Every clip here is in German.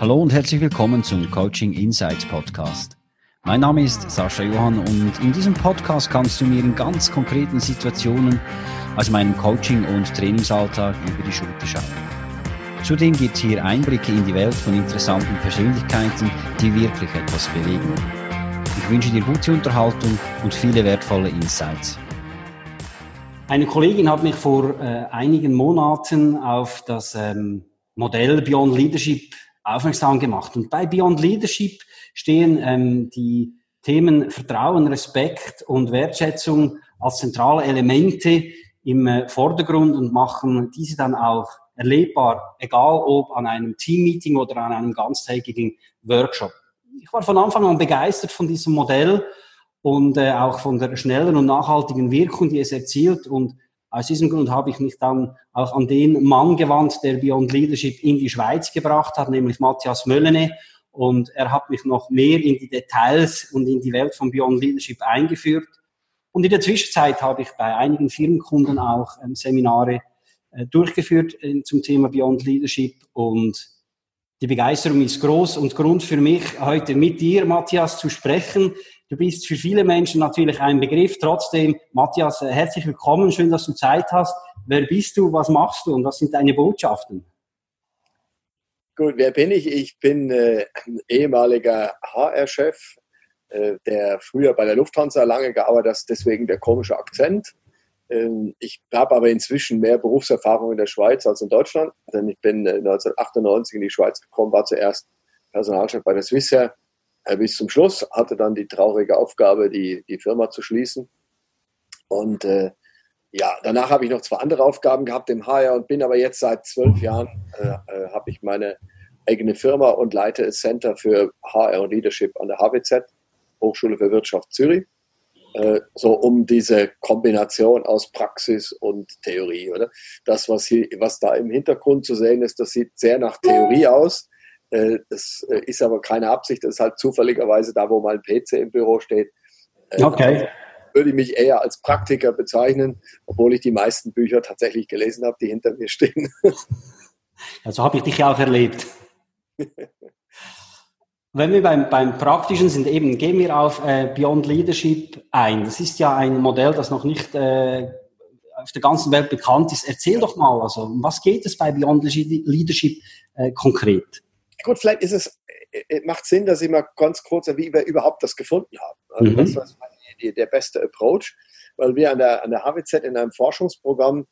Hallo und herzlich willkommen zum Coaching Insights Podcast. Mein Name ist Sascha Johann und in diesem Podcast kannst du mir in ganz konkreten Situationen aus meinem Coaching- und Trainingsalltag über die Schulter schauen. Zudem gibt es hier Einblicke in die Welt von interessanten Persönlichkeiten, die wirklich etwas bewegen. Ich wünsche dir gute Unterhaltung und viele wertvolle Insights. Eine Kollegin hat mich vor äh, einigen Monaten auf das ähm, Modell Beyond Leadership aufmerksam gemacht. Und bei Beyond Leadership stehen ähm, die Themen Vertrauen, Respekt und Wertschätzung als zentrale Elemente im äh, Vordergrund und machen diese dann auch erlebbar, egal ob an einem Teammeeting oder an einem ganztägigen Workshop. Ich war von Anfang an begeistert von diesem Modell und äh, auch von der schnellen und nachhaltigen Wirkung, die es erzielt und aus diesem Grund habe ich mich dann auch an den Mann gewandt, der Beyond Leadership in die Schweiz gebracht hat, nämlich Matthias Möllene. Und er hat mich noch mehr in die Details und in die Welt von Beyond Leadership eingeführt. Und in der Zwischenzeit habe ich bei einigen Firmenkunden auch ähm, Seminare äh, durchgeführt äh, zum Thema Beyond Leadership. Und die Begeisterung ist groß und Grund für mich, heute mit dir, Matthias, zu sprechen. Du bist für viele Menschen natürlich ein Begriff. Trotzdem, Matthias, herzlich willkommen. Schön, dass du Zeit hast. Wer bist du? Was machst du? Und was sind deine Botschaften? Gut, wer bin ich? Ich bin äh, ehemaliger HR-Chef, äh, der früher bei der Lufthansa lange gearbeitet hat, deswegen der komische Akzent. Ähm, ich habe aber inzwischen mehr Berufserfahrung in der Schweiz als in Deutschland, denn ich bin äh, 1998 in die Schweiz gekommen, war zuerst Personalchef bei der Swissair äh, bis zum Schluss, hatte dann die traurige Aufgabe, die, die Firma zu schließen. Und äh, ja, danach habe ich noch zwei andere Aufgaben gehabt im HR und bin aber jetzt seit zwölf Jahren, äh, äh habe ich meine eigene Firma und leite das Center für HR und Leadership an der HWZ, Hochschule für Wirtschaft Zürich. Äh, so um diese Kombination aus Praxis und Theorie, oder? Das, was hier, was da im Hintergrund zu sehen ist, das sieht sehr nach Theorie aus. Äh, das äh, ist aber keine Absicht, das ist halt zufälligerweise da, wo mein PC im Büro steht. Äh, okay. Also würde ich mich eher als Praktiker bezeichnen, obwohl ich die meisten Bücher tatsächlich gelesen habe, die hinter mir stehen. Also habe ich dich ja auch erlebt. Wenn wir beim, beim Praktischen sind, eben gehen wir auf äh, Beyond Leadership ein. Das ist ja ein Modell, das noch nicht äh, auf der ganzen Welt bekannt ist. Erzähl doch mal, also um was geht es bei Beyond Leadership äh, konkret? Gut, vielleicht ist es, äh, äh, macht Sinn, dass ich mal ganz kurz, wie wir überhaupt das gefunden haben. Also mhm. das war die, der beste Approach, weil wir an der, an der HWZ in einem Forschungsprogramm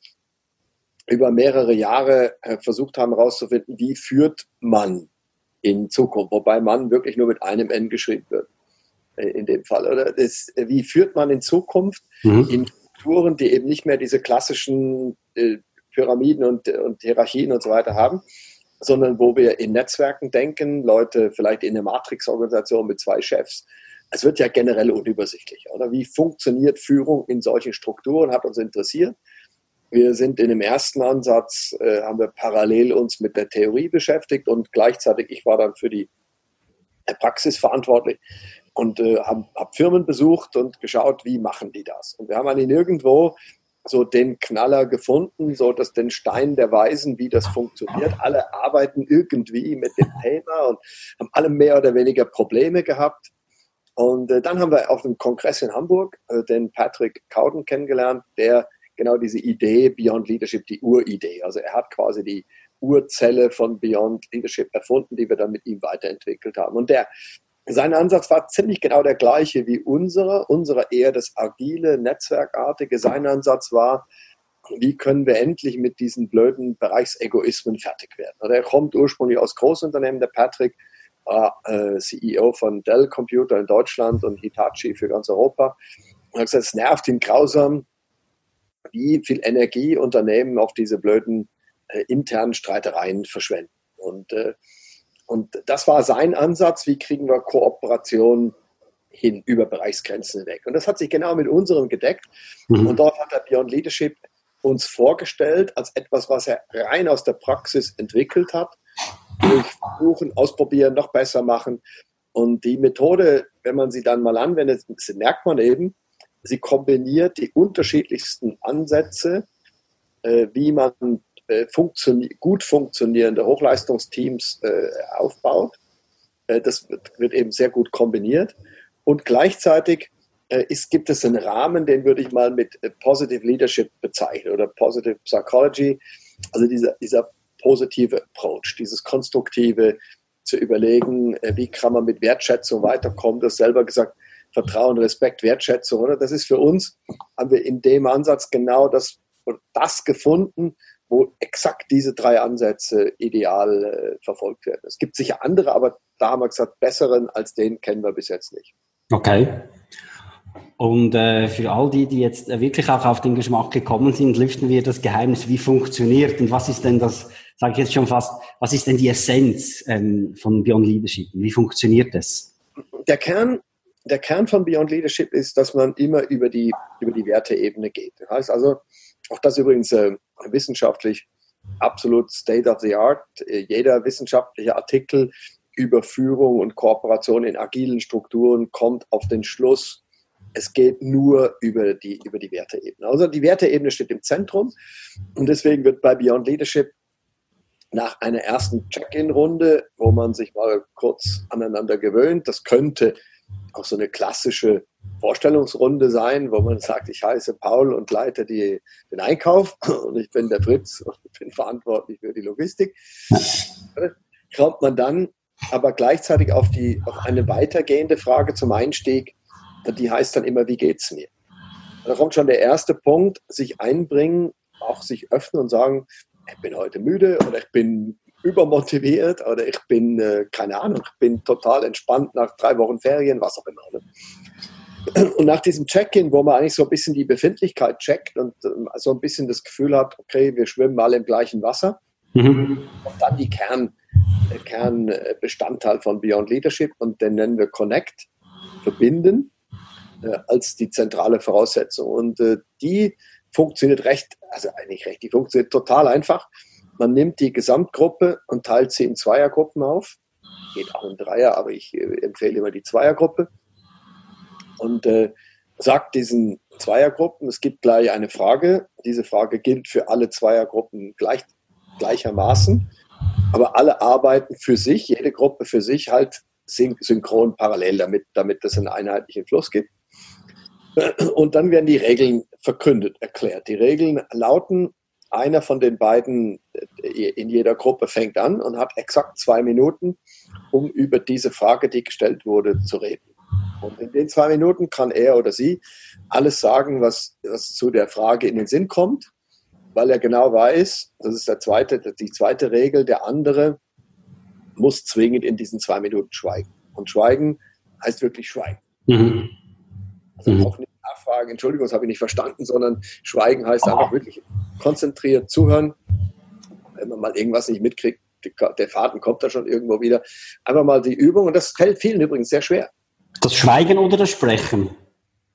über mehrere Jahre äh, versucht haben herauszufinden, wie führt man in Zukunft, wobei man wirklich nur mit einem N geschrieben wird in dem Fall. Oder das, wie führt man in Zukunft mhm. in Strukturen, die eben nicht mehr diese klassischen äh, Pyramiden und, und Hierarchien und so weiter haben, sondern wo wir in Netzwerken denken, Leute vielleicht in eine Matrix-Organisation mit zwei Chefs. Es wird ja generell unübersichtlich, oder? Wie funktioniert Führung in solchen Strukturen? Hat uns interessiert. Wir sind in dem ersten Ansatz, äh, haben wir parallel uns mit der Theorie beschäftigt und gleichzeitig, ich war dann für die Praxis verantwortlich und äh, habe hab Firmen besucht und geschaut, wie machen die das. Und wir haben eigentlich nirgendwo so den Knaller gefunden, so dass den Stein der Weisen, wie das funktioniert. Alle arbeiten irgendwie mit dem Thema und haben alle mehr oder weniger Probleme gehabt. Und äh, dann haben wir auf dem Kongress in Hamburg äh, den Patrick Cowden kennengelernt, der genau diese Idee Beyond Leadership, die Uridee, also er hat quasi die Urzelle von Beyond Leadership erfunden, die wir dann mit ihm weiterentwickelt haben. Und der sein Ansatz war ziemlich genau der gleiche wie unserer. Unserer eher das agile, netzwerkartige. Sein Ansatz war, wie können wir endlich mit diesen blöden Bereichsegoismen fertig werden. Er kommt ursprünglich aus Großunternehmen, der Patrick, war äh, CEO von Dell Computer in Deutschland und Hitachi für ganz Europa. Und er hat gesagt, es nervt ihn grausam, wie viel Energie Unternehmen auf diese blöden äh, internen Streitereien verschwenden. Und äh, und das war sein Ansatz, wie kriegen wir Kooperation hin über Bereichsgrenzen hinweg. Und das hat sich genau mit unserem gedeckt. Mhm. Und dort hat er Beyond Leadership uns vorgestellt als etwas, was er rein aus der Praxis entwickelt hat. Durch Versuchen, Ausprobieren, noch besser machen. Und die Methode, wenn man sie dann mal anwendet, merkt man eben, sie kombiniert die unterschiedlichsten Ansätze, äh, wie man funktio gut funktionierende Hochleistungsteams äh, aufbaut. Äh, das wird, eben sehr gut kombiniert. Und gleichzeitig äh, ist, gibt es einen Rahmen, den würde ich mal mit äh, Positive Leadership bezeichnen oder Positive Psychology. Also dieser, dieser positive Approach, dieses konstruktive zu überlegen, äh, wie kann man mit Wertschätzung weiterkommen. Das selber gesagt, Vertrauen, Respekt, Wertschätzung, oder? Das ist für uns, haben wir in dem Ansatz genau das, das gefunden, wo exakt diese drei Ansätze ideal äh, verfolgt werden. Es gibt sicher andere, aber da haben wir gesagt, besseren als den kennen wir bis jetzt nicht. Okay. Und äh, für all die, die jetzt äh, wirklich auch auf den Geschmack gekommen sind, lüften wir das Geheimnis, wie funktioniert und was ist denn das, sage ich jetzt schon fast, was ist denn die Essenz ähm, von Beyond Leadership? Wie funktioniert das? Der Kern, der Kern von Beyond Leadership ist, dass man immer über die, über die Werteebene geht. Das heißt also, auch das übrigens äh, wissenschaftlich absolut state of the art. Jeder wissenschaftliche Artikel über Führung und Kooperation in agilen Strukturen kommt auf den Schluss, es geht nur über die, über die Werteebene. Also die Werteebene steht im Zentrum und deswegen wird bei Beyond Leadership nach einer ersten Check-in-Runde, wo man sich mal kurz aneinander gewöhnt, das könnte auch so eine klassische Vorstellungsrunde sein, wo man sagt, ich heiße Paul und leite die, den Einkauf und ich bin der Fritz und bin verantwortlich für die Logistik. Kommt man dann aber gleichzeitig auf, die, auf eine weitergehende Frage zum Einstieg, die heißt dann immer, wie geht's mir? Da kommt schon der erste Punkt, sich einbringen, auch sich öffnen und sagen, ich bin heute müde oder ich bin übermotiviert oder ich bin, äh, keine Ahnung, ich bin total entspannt nach drei Wochen Ferien, was auch immer. Ne? Und nach diesem Check-in, wo man eigentlich so ein bisschen die Befindlichkeit checkt und äh, so ein bisschen das Gefühl hat, okay, wir schwimmen alle im gleichen Wasser, mhm. und dann die Kern, der Kernbestandteil von Beyond Leadership und den nennen wir Connect, verbinden äh, als die zentrale Voraussetzung. Und äh, die funktioniert recht, also eigentlich recht, die funktioniert total einfach. Man nimmt die Gesamtgruppe und teilt sie in Zweiergruppen auf. Geht auch in Dreier, aber ich äh, empfehle immer die Zweiergruppe. Und äh, sagt diesen Zweiergruppen, es gibt gleich eine Frage. Diese Frage gilt für alle Zweiergruppen gleich, gleichermaßen. Aber alle arbeiten für sich, jede Gruppe für sich halt synchron parallel, damit, damit es einen einheitlichen Fluss gibt. Und dann werden die Regeln verkündet, erklärt. Die Regeln lauten, einer von den beiden äh, in jeder Gruppe fängt an und hat exakt zwei Minuten, um über diese Frage, die gestellt wurde, zu reden. Und in den zwei Minuten kann er oder sie alles sagen, was, was zu der Frage in den Sinn kommt, weil er genau weiß, das ist der zweite, die zweite Regel, der andere muss zwingend in diesen zwei Minuten schweigen. Und schweigen heißt wirklich schweigen. Mhm. Also auch nicht nachfragen, Entschuldigung, das habe ich nicht verstanden, sondern schweigen heißt einfach wirklich konzentriert zuhören. Wenn man mal irgendwas nicht mitkriegt, der Faden kommt da schon irgendwo wieder. Einfach mal die Übung, und das fällt vielen übrigens sehr schwer. Das Schweigen oder das Sprechen?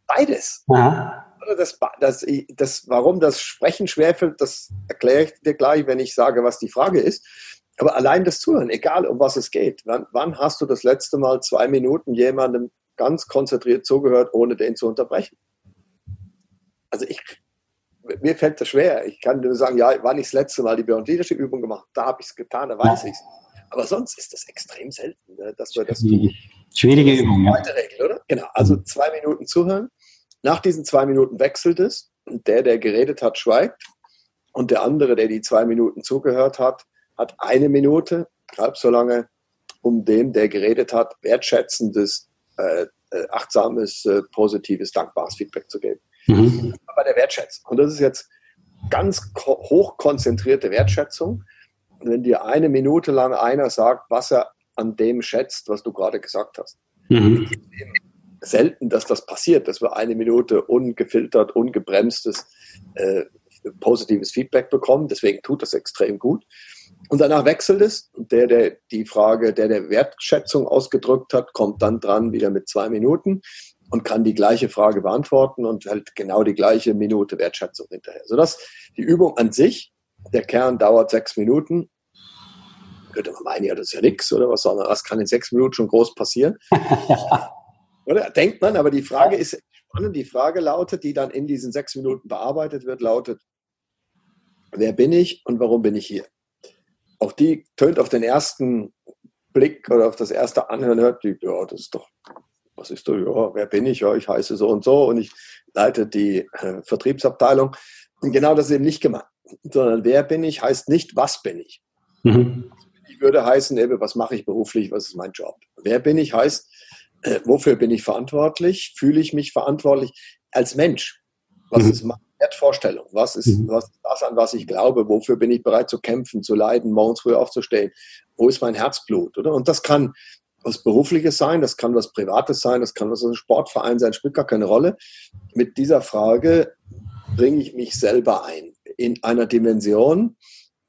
Beides. Aha. Das, das, das, warum das Sprechen schwerfällt, das erkläre ich dir gleich, wenn ich sage, was die Frage ist. Aber allein das Zuhören, egal um was es geht. Wann, wann hast du das letzte Mal zwei Minuten jemandem ganz konzentriert zugehört, ohne den zu unterbrechen? Also ich, mir fällt das schwer. Ich kann nur sagen, ja, wann ich das letzte Mal die Beyond Leadership Übung gemacht da habe ich es getan, da weiß ich es. Aber sonst ist das extrem selten, ne, dass wir das tun. Schwierige Übung, ja. Regel, oder? Genau, also mhm. zwei Minuten zuhören. Nach diesen zwei Minuten wechselt es und der, der geredet hat, schweigt. Und der andere, der die zwei Minuten zugehört hat, hat eine Minute, halb so lange, um dem, der geredet hat, wertschätzendes, äh, äh achtsames, äh, positives, dankbares Feedback zu geben. Mhm. Bei der Wertschätzung. Und das ist jetzt ganz hochkonzentrierte Wertschätzung. Und wenn dir eine Minute lang einer sagt, was er an dem schätzt, was du gerade gesagt hast. Mhm. Selten, dass das passiert, dass wir eine Minute ungefiltert, ungebremstes, äh, positives Feedback bekommen. Deswegen tut das extrem gut. Und danach wechselt es. Und der, der die Frage, der der Wertschätzung ausgedrückt hat, kommt dann dran wieder mit zwei Minuten und kann die gleiche Frage beantworten und halt genau die gleiche Minute Wertschätzung hinterher. Sodass die Übung an sich, der Kern dauert sechs Minuten. Könnte man meinen, ja, das ist ja nichts oder was, sondern was kann in sechs Minuten schon groß passieren? oder? Denkt man, aber die Frage ist spannend. Die Frage lautet, die dann in diesen sechs Minuten bearbeitet wird, lautet, wer bin ich und warum bin ich hier? Auch die tönt auf den ersten Blick oder auf das erste Anhören, hört die, ja, das ist doch, was ist du, ja, wer bin ich? Ja, ich heiße so und so und ich leite die äh, Vertriebsabteilung. Und genau das ist eben nicht gemeint, sondern wer bin ich heißt nicht, was bin ich. Mhm. Ich würde heißen, eben, was mache ich beruflich, was ist mein Job. Wer bin ich heißt, äh, wofür bin ich verantwortlich? Fühle ich mich verantwortlich als Mensch? Was mhm. ist meine Wertvorstellung? Was ist, mhm. was ist das, an was ich glaube? Wofür bin ich bereit zu kämpfen, zu leiden, morgens früh aufzustehen? Wo ist mein Herzblut? Oder? Und das kann was Berufliches sein, das kann was Privates sein, das kann was ein Sportverein sein, spielt gar keine Rolle. Mit dieser Frage bringe ich mich selber ein in einer Dimension,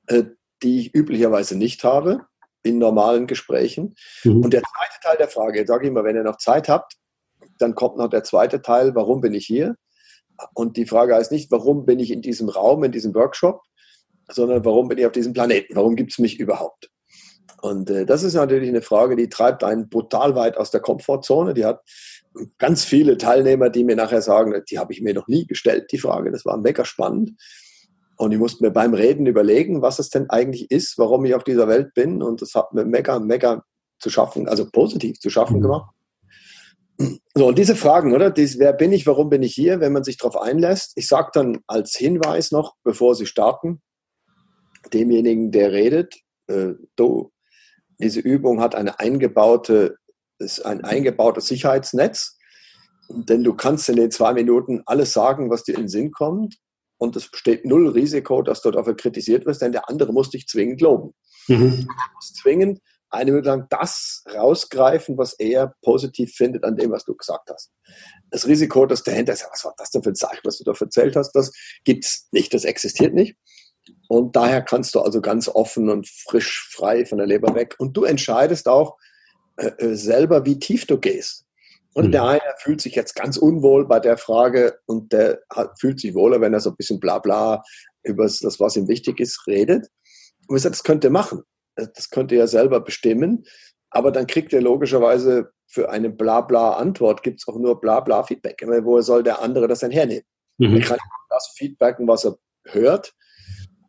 äh, die ich üblicherweise nicht habe in normalen Gesprächen. Mhm. Und der zweite Teil der Frage, jetzt sage ich mal, wenn ihr noch Zeit habt, dann kommt noch der zweite Teil, warum bin ich hier? Und die Frage heißt nicht, warum bin ich in diesem Raum, in diesem Workshop, sondern warum bin ich auf diesem Planeten? Warum gibt es mich überhaupt? Und äh, das ist natürlich eine Frage, die treibt einen brutal weit aus der Komfortzone. Die hat ganz viele Teilnehmer, die mir nachher sagen, die habe ich mir noch nie gestellt, die Frage. Das war mega spannend. Und ich musste mir beim Reden überlegen, was es denn eigentlich ist, warum ich auf dieser Welt bin. Und das hat mir mega, mega zu schaffen, also positiv zu schaffen mhm. gemacht. So, und diese Fragen, oder? Dies, wer bin ich, warum bin ich hier, wenn man sich darauf einlässt? Ich sage dann als Hinweis noch, bevor Sie starten, demjenigen, der redet, äh, du, diese Übung hat eine eingebaute, ist ein eingebautes Sicherheitsnetz, denn du kannst in den zwei Minuten alles sagen, was dir in den Sinn kommt und es besteht null Risiko, dass du dafür kritisiert wirst, denn der andere muss dich zwingend loben. Mhm. Du musst zwingend eine Minute lang das rausgreifen, was er positiv findet an dem, was du gesagt hast. Das Risiko, dass dahinter ist, was war das denn für ein Zeichen, was du da erzählt hast, das gibt es nicht, das existiert nicht. Und daher kannst du also ganz offen und frisch, frei von der Leber weg. Und du entscheidest auch äh, äh selber, wie tief du gehst. Und mhm. der eine fühlt sich jetzt ganz unwohl bei der Frage und der hat, fühlt sich wohler, wenn er so ein bisschen bla bla über das, was ihm wichtig ist, redet. Und ich sage, das könnte machen. Das könnte er selber bestimmen. Aber dann kriegt er logischerweise für eine bla bla Antwort gibt es auch nur bla bla Feedback. Woher soll der andere das denn hernehmen? Mhm. Er kann das feedbacken, was er hört.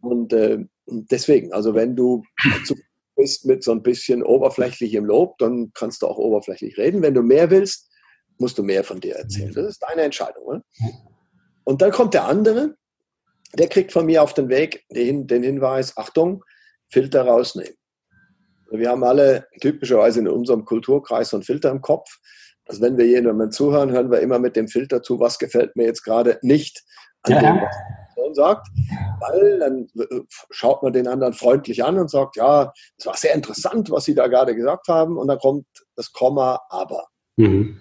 Und äh, deswegen, also wenn du zu bist mit so ein bisschen oberflächlichem Lob, dann kannst du auch oberflächlich reden. Wenn du mehr willst, musst du mehr von dir erzählen. Das ist deine Entscheidung. Oder? Und dann kommt der andere, der kriegt von mir auf den Weg den, den Hinweis, Achtung, Filter rausnehmen. Wir haben alle typischerweise in unserem Kulturkreis so einen Filter im Kopf. Also wenn wir jemandem zuhören, hören wir immer mit dem Filter zu, was gefällt mir jetzt gerade nicht an ja. dem, was Person sagt. Weil dann äh, schaut man den anderen freundlich an und sagt, ja, es war sehr interessant, was Sie da gerade gesagt haben. Und dann kommt das Komma, aber. Mhm.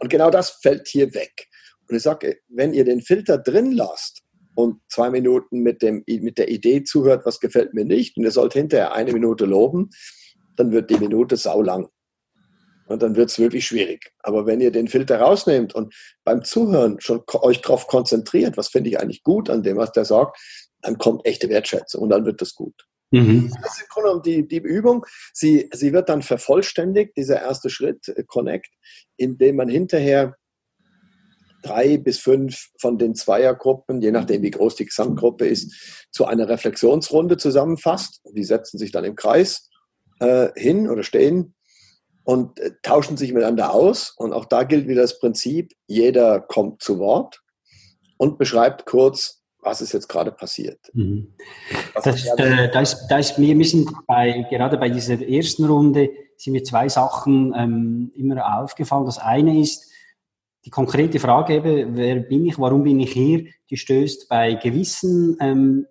Und genau das fällt hier weg. Und ich sage, wenn ihr den Filter drin lasst und zwei Minuten mit, dem, mit der Idee zuhört, was gefällt mir nicht, und ihr sollt hinterher eine Minute loben, dann wird die Minute saulang. Und dann wird es wirklich schwierig. Aber wenn ihr den Filter rausnehmt und beim Zuhören schon euch darauf konzentriert, was finde ich eigentlich gut an dem, was der sagt, dann kommt echte Wertschätzung und dann wird das gut. Mhm. Das ist im Grunde genommen die, die Übung. Sie, sie wird dann vervollständigt, dieser erste Schritt, äh, Connect, indem man hinterher drei bis fünf von den Zweiergruppen, je nachdem wie groß die Gesamtgruppe ist, zu einer Reflexionsrunde zusammenfasst. Die setzen sich dann im Kreis äh, hin oder stehen und äh, tauschen sich miteinander aus. Und auch da gilt wieder das Prinzip, jeder kommt zu Wort und beschreibt kurz, was ist jetzt gerade passiert. Mhm. Das, äh, da, ist, da ist mir müssen bei, gerade bei dieser ersten Runde sind mir zwei Sachen ähm, immer aufgefallen. Das eine ist, die konkrete Frage, eben, wer bin ich, warum bin ich hier, die stößt bei gewissen ähm,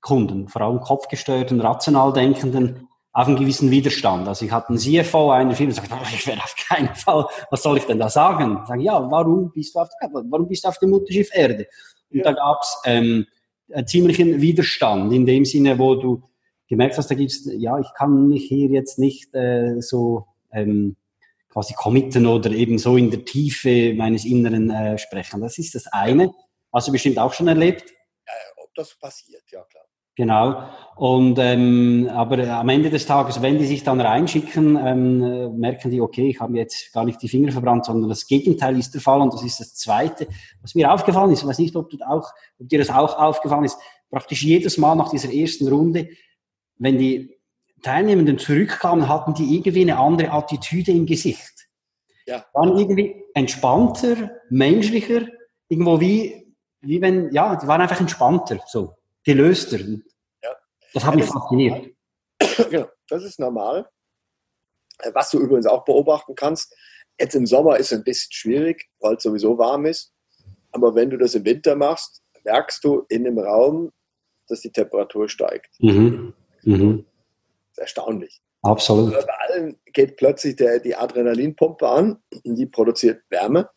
Kunden, vor allem kopfgesteuerten, rational denkenden, auf einen gewissen Widerstand. Also ich hatte einen CFO, einer Firma, sagt, ich werde auf keinen Fall, was soll ich denn da sagen? Sagen, ja, warum bist du auf der, warum bist du auf dem Mutterschiff Erde? Und ja. da gab es ähm, einen ziemlichen Widerstand in dem Sinne, wo du gemerkt hast, da gibt's, ja, ich kann mich hier jetzt nicht äh, so ähm, quasi committen oder eben so in der Tiefe meines Inneren äh, sprechen. Das ist das eine. Hast du bestimmt auch schon erlebt? Ja, ob das passiert, ja klar. Genau. Und ähm, aber am Ende des Tages, wenn die sich dann reinschicken, ähm, merken die, okay, ich habe jetzt gar nicht die Finger verbrannt, sondern das Gegenteil ist der Fall. Und das ist das Zweite, was mir aufgefallen ist. Ich weiß nicht, ob, du auch, ob dir das auch aufgefallen ist. praktisch jedes Mal nach dieser ersten Runde, wenn die Teilnehmenden zurückkamen, hatten die irgendwie eine andere Attitüde im Gesicht. Ja. Waren irgendwie entspannter, menschlicher, irgendwo wie, wie wenn, ja, die waren einfach entspannter, so, gelöster. Ja. Das hat mich das fasziniert. Genau, das ist normal. Was du übrigens auch beobachten kannst, jetzt im Sommer ist es ein bisschen schwierig, weil es sowieso warm ist. Aber wenn du das im Winter machst, merkst du in dem Raum, dass die Temperatur steigt. Mhm. Mhm. Das ist erstaunlich. Absolut. bei allen geht plötzlich der, die Adrenalinpumpe an, die produziert Wärme,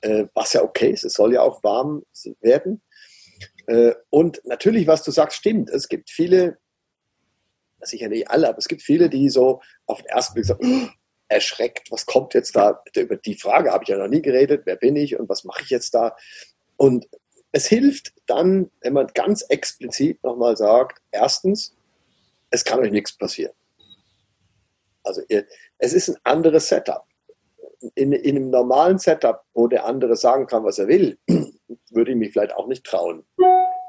äh, was ja okay ist. Es soll ja auch warm werden. Äh, und natürlich, was du sagst, stimmt. Es gibt viele, sicher nicht alle, aber es gibt viele, die so auf den ersten Blick sagen, oh, erschreckt, was kommt jetzt da? Über die Frage habe ich ja noch nie geredet, wer bin ich und was mache ich jetzt da? Und es hilft dann, wenn man ganz explizit nochmal sagt, erstens, es kann euch nichts passieren. Also ihr, es ist ein anderes Setup. In, in einem normalen Setup, wo der andere sagen kann, was er will, würde ich mich vielleicht auch nicht trauen,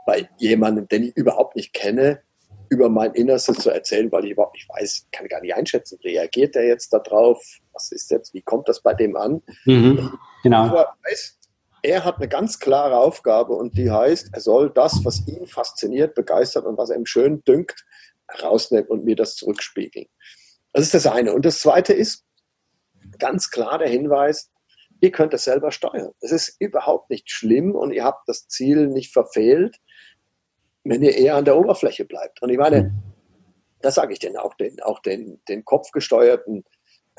bei jemandem, den ich überhaupt nicht kenne, über mein Innerstes zu erzählen, weil ich überhaupt nicht weiß, kann gar nicht einschätzen, reagiert er jetzt darauf, was ist jetzt, wie kommt das bei dem an? Mhm, genau. Aber weiß, er hat eine ganz klare Aufgabe und die heißt, er soll das, was ihn fasziniert, begeistert und was ihm schön dünkt, rausnehmen und mir das zurückspiegeln. Das ist das eine. Und das zweite ist ganz klar der Hinweis, ihr könnt es selber steuern. Es ist überhaupt nicht schlimm und ihr habt das Ziel nicht verfehlt, wenn ihr eher an der Oberfläche bleibt. Und ich meine, mhm. das sage ich denn auch den, auch den, den kopfgesteuerten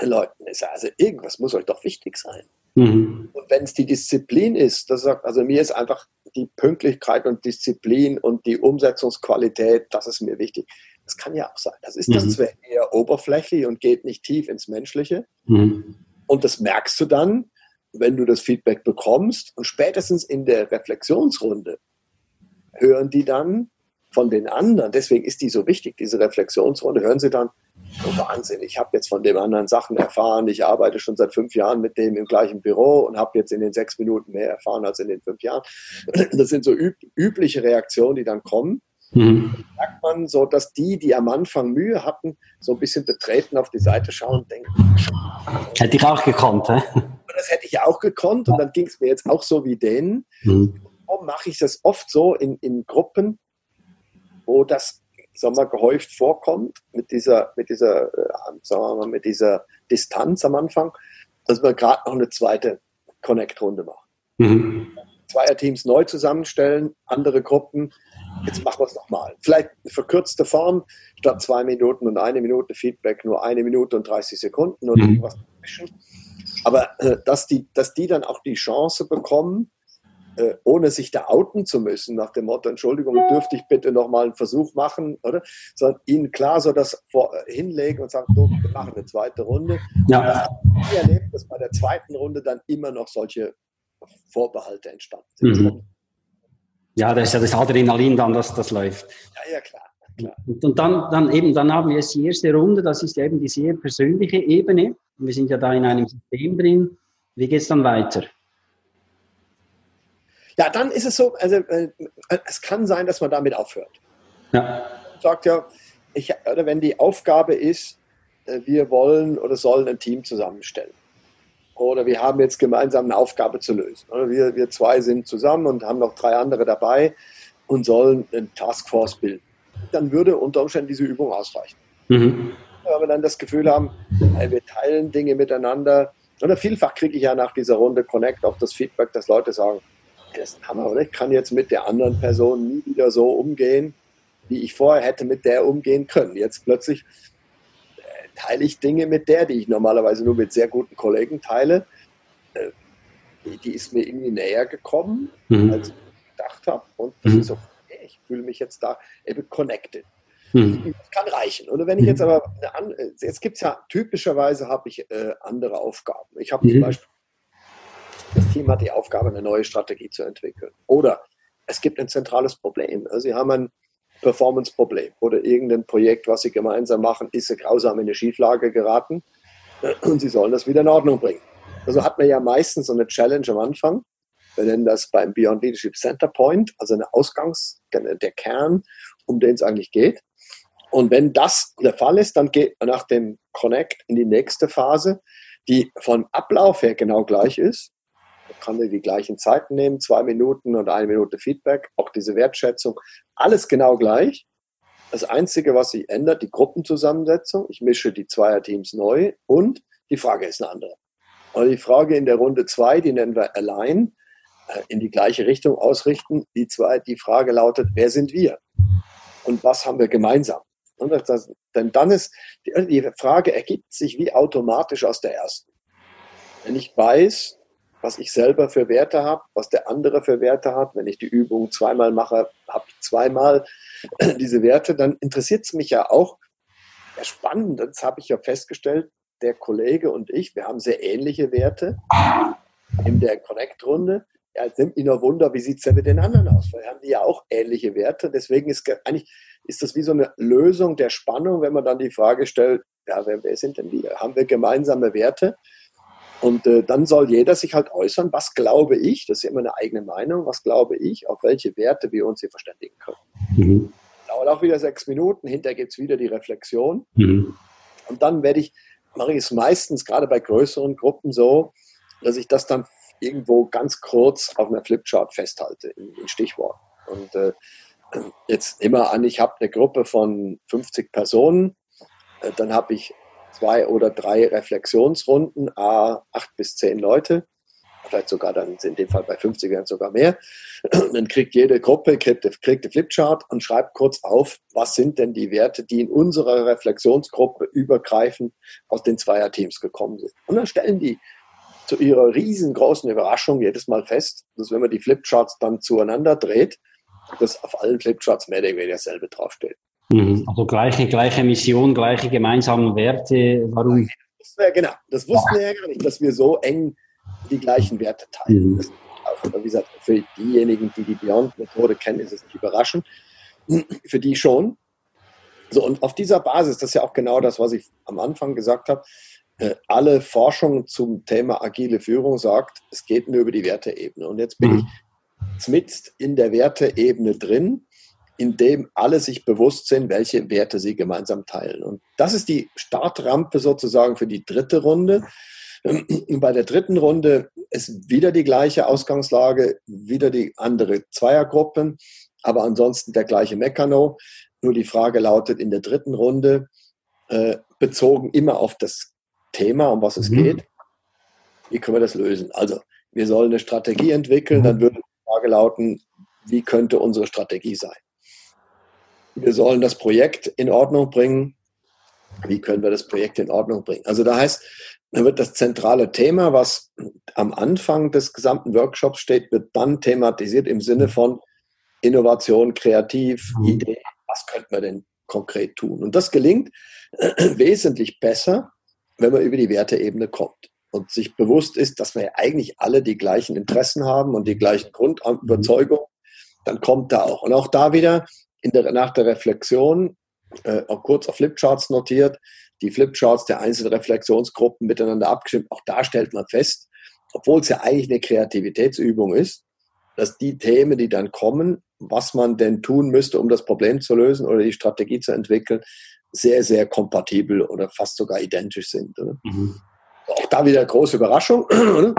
Leuten. Also irgendwas muss euch doch wichtig sein. Mhm. Und wenn es die Disziplin ist, das sagt, also mir ist einfach die Pünktlichkeit und Disziplin und die Umsetzungsqualität, das ist mir wichtig. Das kann ja auch sein. Das ist mhm. das zwar eher oberflächlich und geht nicht tief ins Menschliche. Mhm. Und das merkst du dann, wenn du das Feedback bekommst. Und spätestens in der Reflexionsrunde hören die dann von den anderen, deswegen ist die so wichtig, diese Reflexionsrunde, hören sie dann, oh Wahnsinn, ich habe jetzt von dem anderen Sachen erfahren, ich arbeite schon seit fünf Jahren mit dem im gleichen Büro und habe jetzt in den sechs Minuten mehr erfahren als in den fünf Jahren. Das sind so üb übliche Reaktionen, die dann kommen. Mhm. merkt man so, dass die, die am Anfang Mühe hatten, so ein bisschen betreten auf die Seite schauen und denken. Hätte ich auch gekonnt, hä? Das hätte ich auch gekonnt und dann ging es mir jetzt auch so wie denen. Mhm. Warum mache ich das oft so in, in Gruppen, wo das sagen wir, gehäuft vorkommt, mit dieser, mit dieser, äh, sagen wir mal, mit dieser Distanz am Anfang, dass wir gerade noch eine zweite Connect-Runde machen. Mhm. Zweierteams neu zusammenstellen, andere Gruppen. Jetzt machen wir es nochmal. Vielleicht eine verkürzte Form, statt zwei Minuten und eine Minute Feedback, nur eine Minute und 30 Sekunden oder mhm. irgendwas dazwischen. Aber äh, dass, die, dass die dann auch die Chance bekommen, äh, ohne sich da outen zu müssen, nach dem Motto, Entschuldigung, dürfte ich bitte nochmal einen Versuch machen, oder? Sondern ihnen klar so das vor, äh, hinlegen und sagen, so, wir machen eine zweite Runde. Ja. Ich erlebt, dass bei der zweiten Runde dann immer noch solche Vorbehalte entstanden sind. Mhm. Ja, das ist ja das Adrenalin dann, dass das läuft. Ja, ja, klar. Klar. Und, dann, dann eben, dann haben wir jetzt die erste Runde, das ist eben die sehr persönliche Ebene. Wir sind ja da in einem System drin. Wie geht es dann weiter? Ja, dann ist es so, also äh, es kann sein, dass man damit aufhört. Ja. Sagt ja, ich, oder wenn die Aufgabe ist, äh, wir wollen oder sollen ein Team zusammenstellen. Oder wir haben jetzt gemeinsam eine Aufgabe zu lösen. Oder wir, wir zwei sind zusammen und haben noch drei andere dabei und sollen eine Taskforce bilden. Dann würde unter Umständen diese Übung ausreichen. Mhm. Wenn wir dann das Gefühl haben, wir teilen Dinge miteinander. Oder vielfach kriege ich ja nach dieser Runde Connect auch das Feedback, dass Leute sagen, das ist ein Hammer, oder? Ich kann jetzt mit der anderen Person nie wieder so umgehen, wie ich vorher hätte mit der umgehen können. Jetzt plötzlich äh, teile ich Dinge mit der, die ich normalerweise nur mit sehr guten Kollegen teile. Äh, die, die, ist mir irgendwie näher gekommen, mhm. als ich gedacht habe. Und das mhm. ist okay. Ich fühle mich jetzt da eben connected. Mhm. Das kann reichen. Und wenn ich jetzt mhm. aber, eine, jetzt gibt es ja, typischerweise habe ich äh, andere Aufgaben. Ich habe zum mhm. Beispiel das Team hat die Aufgabe, eine neue Strategie zu entwickeln. Oder es gibt ein zentrales Problem. Sie haben ein Performance-Problem oder irgendein Projekt, was Sie gemeinsam machen, ist grausam in eine Schieflage geraten und Sie sollen das wieder in Ordnung bringen. Also hat man ja meistens so eine Challenge am Anfang Wir nennen das beim Beyond Leadership Center Point, also eine Ausgangs, der Kern, um den es eigentlich geht. Und wenn das der Fall ist, dann geht man nach dem Connect in die nächste Phase, die von Ablauf her genau gleich ist. Man kann die gleichen Zeiten nehmen, zwei Minuten und eine Minute Feedback, auch diese Wertschätzung, alles genau gleich. Das Einzige, was sich ändert, die Gruppenzusammensetzung. Ich mische die Zweierteams neu und die Frage ist eine andere. Und die Frage in der Runde zwei, die nennen wir Align, in die gleiche Richtung ausrichten. Die, zwei, die Frage lautet, wer sind wir? Und was haben wir gemeinsam? Das, denn dann ist, die, die Frage ergibt sich wie automatisch aus der ersten. Wenn ich weiß, was ich selber für Werte habe, was der andere für Werte hat, wenn ich die Übung zweimal mache, habe ich zweimal diese Werte, dann interessiert es mich ja auch, ja spannend, das habe ich ja festgestellt, der Kollege und ich, wir haben sehr ähnliche Werte in der Connect-Runde. Ja, es nimmt mich nur Wunder, wie sieht es denn mit den anderen aus? Weil haben die ja auch ähnliche Werte. Deswegen ist eigentlich ist das wie so eine Lösung der Spannung, wenn man dann die Frage stellt, ja, wer, wer sind denn wir? Haben wir gemeinsame Werte? Und äh, dann soll jeder sich halt äußern, was glaube ich, das ist immer eine eigene Meinung, was glaube ich, auf welche Werte wir uns hier verständigen können. Mhm. Dauert auch wieder sechs Minuten, hinterher gibt es wieder die Reflexion. Mhm. Und dann werde ich, mache ich es meistens gerade bei größeren Gruppen so, dass ich das dann irgendwo ganz kurz auf einer Flipchart festhalte, in, in Stichworten. Und äh, jetzt immer an, ich habe eine Gruppe von 50 Personen, äh, dann habe ich zwei oder drei Reflexionsrunden, a acht bis zehn Leute, vielleicht sogar dann in dem Fall bei 50 werden sogar mehr. dann kriegt jede Gruppe, kriegt, kriegt eine Flipchart und schreibt kurz auf, was sind denn die Werte, die in unserer Reflexionsgruppe übergreifend aus den Zweierteams gekommen sind. Und dann stellen die zu ihrer riesengroßen Überraschung jedes Mal fest, dass wenn man die Flipcharts dann zueinander dreht, dass auf allen Flipcharts mehr oder weniger dasselbe draufsteht. Mhm. Also gleiche, gleiche Mission, gleiche gemeinsame Werte. Warum? Genau, das wussten wir ja gar nicht, dass wir so eng die gleichen Werte teilen. Mhm. Das auch, wie gesagt, für diejenigen, die die Beyond-Methode kennen, ist es nicht überraschend. Für die schon. So, und auf dieser Basis, das ist ja auch genau das, was ich am Anfang gesagt habe, alle Forschung zum Thema agile Führung sagt, es geht nur über die Werteebene. Und jetzt bin mhm. ich mitten in der Werteebene drin in dem alle sich bewusst sind, welche Werte sie gemeinsam teilen. Und das ist die Startrampe sozusagen für die dritte Runde. Bei der dritten Runde ist wieder die gleiche Ausgangslage, wieder die andere Zweiergruppen, aber ansonsten der gleiche Mekano. Nur die Frage lautet in der dritten Runde, äh, bezogen immer auf das Thema, um was es mhm. geht, wie können wir das lösen? Also, wir sollen eine Strategie entwickeln, dann würde die Frage lauten, wie könnte unsere Strategie sein? wir sollen das Projekt in Ordnung bringen. Wie können wir das Projekt in Ordnung bringen? Also da heißt, da wird das zentrale Thema, was am Anfang des gesamten Workshops steht, wird dann thematisiert im Sinne von Innovation, Kreativ, mhm. Idee. Was könnten wir denn konkret tun? Und das gelingt wesentlich besser, wenn man über die Werteebene kommt und sich bewusst ist, dass wir ja eigentlich alle die gleichen Interessen haben und die gleichen Grundüberzeugungen, dann kommt da auch. Und auch da wieder der, nach der Reflexion äh, auch kurz auf Flipcharts notiert, die Flipcharts der einzelnen Reflexionsgruppen miteinander abgestimmt. Auch da stellt man fest, obwohl es ja eigentlich eine Kreativitätsübung ist, dass die Themen, die dann kommen, was man denn tun müsste, um das Problem zu lösen oder die Strategie zu entwickeln, sehr, sehr kompatibel oder fast sogar identisch sind. Mhm. Auch da wieder große Überraschung.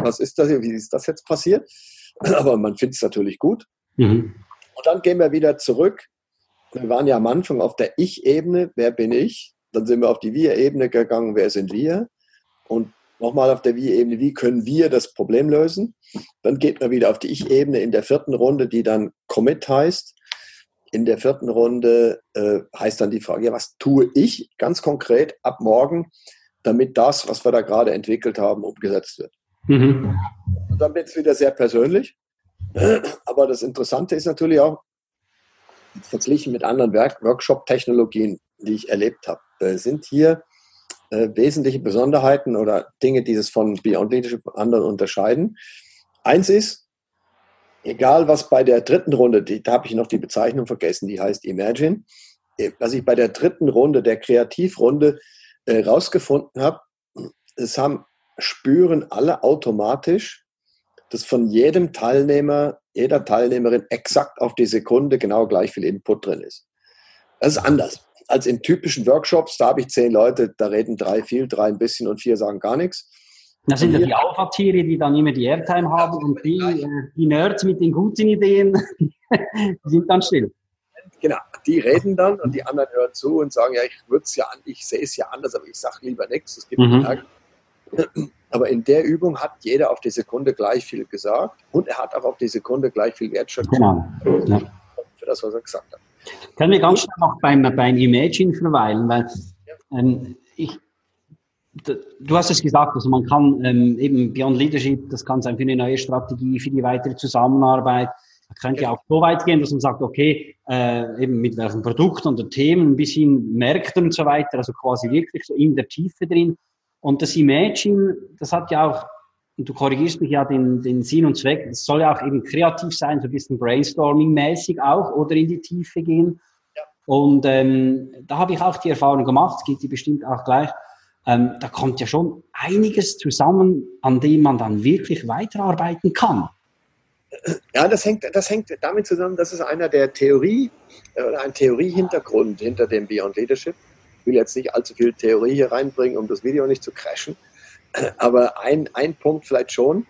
Was ist das hier? Wie ist das jetzt passiert? Aber man findet es natürlich gut. Mhm. Und dann gehen wir wieder zurück wir waren ja am Anfang auf der Ich-Ebene, wer bin ich? Dann sind wir auf die Wir-Ebene gegangen, wer sind wir? Und nochmal auf der Wir-Ebene, wie können wir das Problem lösen? Dann geht man wieder auf die Ich-Ebene in der vierten Runde, die dann Commit heißt. In der vierten Runde äh, heißt dann die Frage, ja, was tue ich ganz konkret ab morgen, damit das, was wir da gerade entwickelt haben, umgesetzt wird? Mhm. Und dann wird es wieder sehr persönlich. Aber das Interessante ist natürlich auch, verglichen mit anderen Workshop-Technologien, die ich erlebt habe, sind hier äh, wesentliche Besonderheiten oder Dinge, die es von Beyond Leadership anderen unterscheiden. Eins ist, egal was bei der dritten Runde, die, da habe ich noch die Bezeichnung vergessen, die heißt Imagine, äh, was ich bei der dritten Runde, der Kreativrunde, äh, habe, es haben, spüren alle automatisch, dass von jedem Teilnehmer, jeder Teilnehmerin exakt auf die Sekunde genau gleich viel Input drin ist. Das ist anders als in typischen Workshops. Da habe ich zehn Leute, da reden drei viel, drei ein bisschen und vier sagen gar nichts. Das sind ja die Alpha-Tiere, die dann immer die Airtime haben und die, äh, die Nerds mit den guten Ideen, die sind dann still. Genau, die reden dann und die anderen hören zu und sagen, ja, ich würde es ja, ich sehe es ja anders, aber ich sage lieber nichts. Es gibt mhm. Aber in der Übung hat jeder auf die Sekunde gleich viel gesagt und er hat auch auf die Sekunde gleich viel Wertschätzung genau. für das, was er gesagt hat. Können wir ganz schnell noch beim, beim Imagine verweilen, weil ähm, ich, du hast es gesagt, also man kann ähm, eben Beyond Leadership, das kann sein für eine neue Strategie, für die weitere Zusammenarbeit. Man könnte ja auch so weit gehen, dass man sagt, okay, äh, eben mit welchen Produkten und Themen, bis hin Märkten und so weiter, also quasi wirklich so in der Tiefe drin. Und das Imagine, das hat ja auch, und du korrigierst mich ja den, den Sinn und Zweck, es soll ja auch eben kreativ sein, so ein bisschen Brainstorming-mäßig auch oder in die Tiefe gehen. Ja. Und ähm, da habe ich auch die Erfahrung gemacht, geht dir bestimmt auch gleich. Ähm, da kommt ja schon einiges zusammen, an dem man dann wirklich weiterarbeiten kann. Ja, das hängt, das hängt damit zusammen, das ist einer der Theorie, äh, ein Theoriehintergrund hinter dem Beyond Leadership will jetzt nicht allzu viel Theorie hier reinbringen, um das Video nicht zu crashen. Aber ein, ein Punkt vielleicht schon.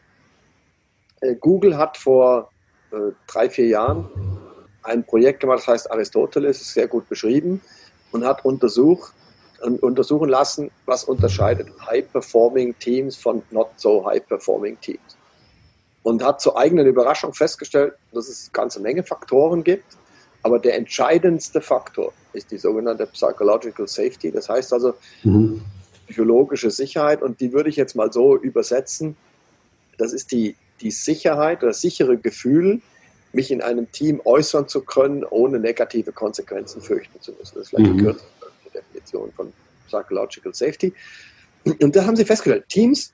Äh, Google hat vor äh, drei, vier Jahren ein Projekt gemacht, das heißt Aristoteles, ist sehr gut beschrieben und hat untersucht, untersuchen lassen, was unterscheidet High-Performing Teams von Not So High-Performing Teams. Und hat zur eigenen Überraschung festgestellt, dass es eine ganze Menge Faktoren gibt, aber der entscheidendste Faktor ist die sogenannte Psychological Safety. Das heißt also mhm. Psychologische Sicherheit und die würde ich jetzt mal so übersetzen. Das ist die, die Sicherheit, das sichere Gefühl, mich in einem Team äußern zu können, ohne negative Konsequenzen fürchten zu müssen. Das ist vielleicht mhm. die kürzeste Definition von Psychological Safety. Und da haben sie festgestellt, Teams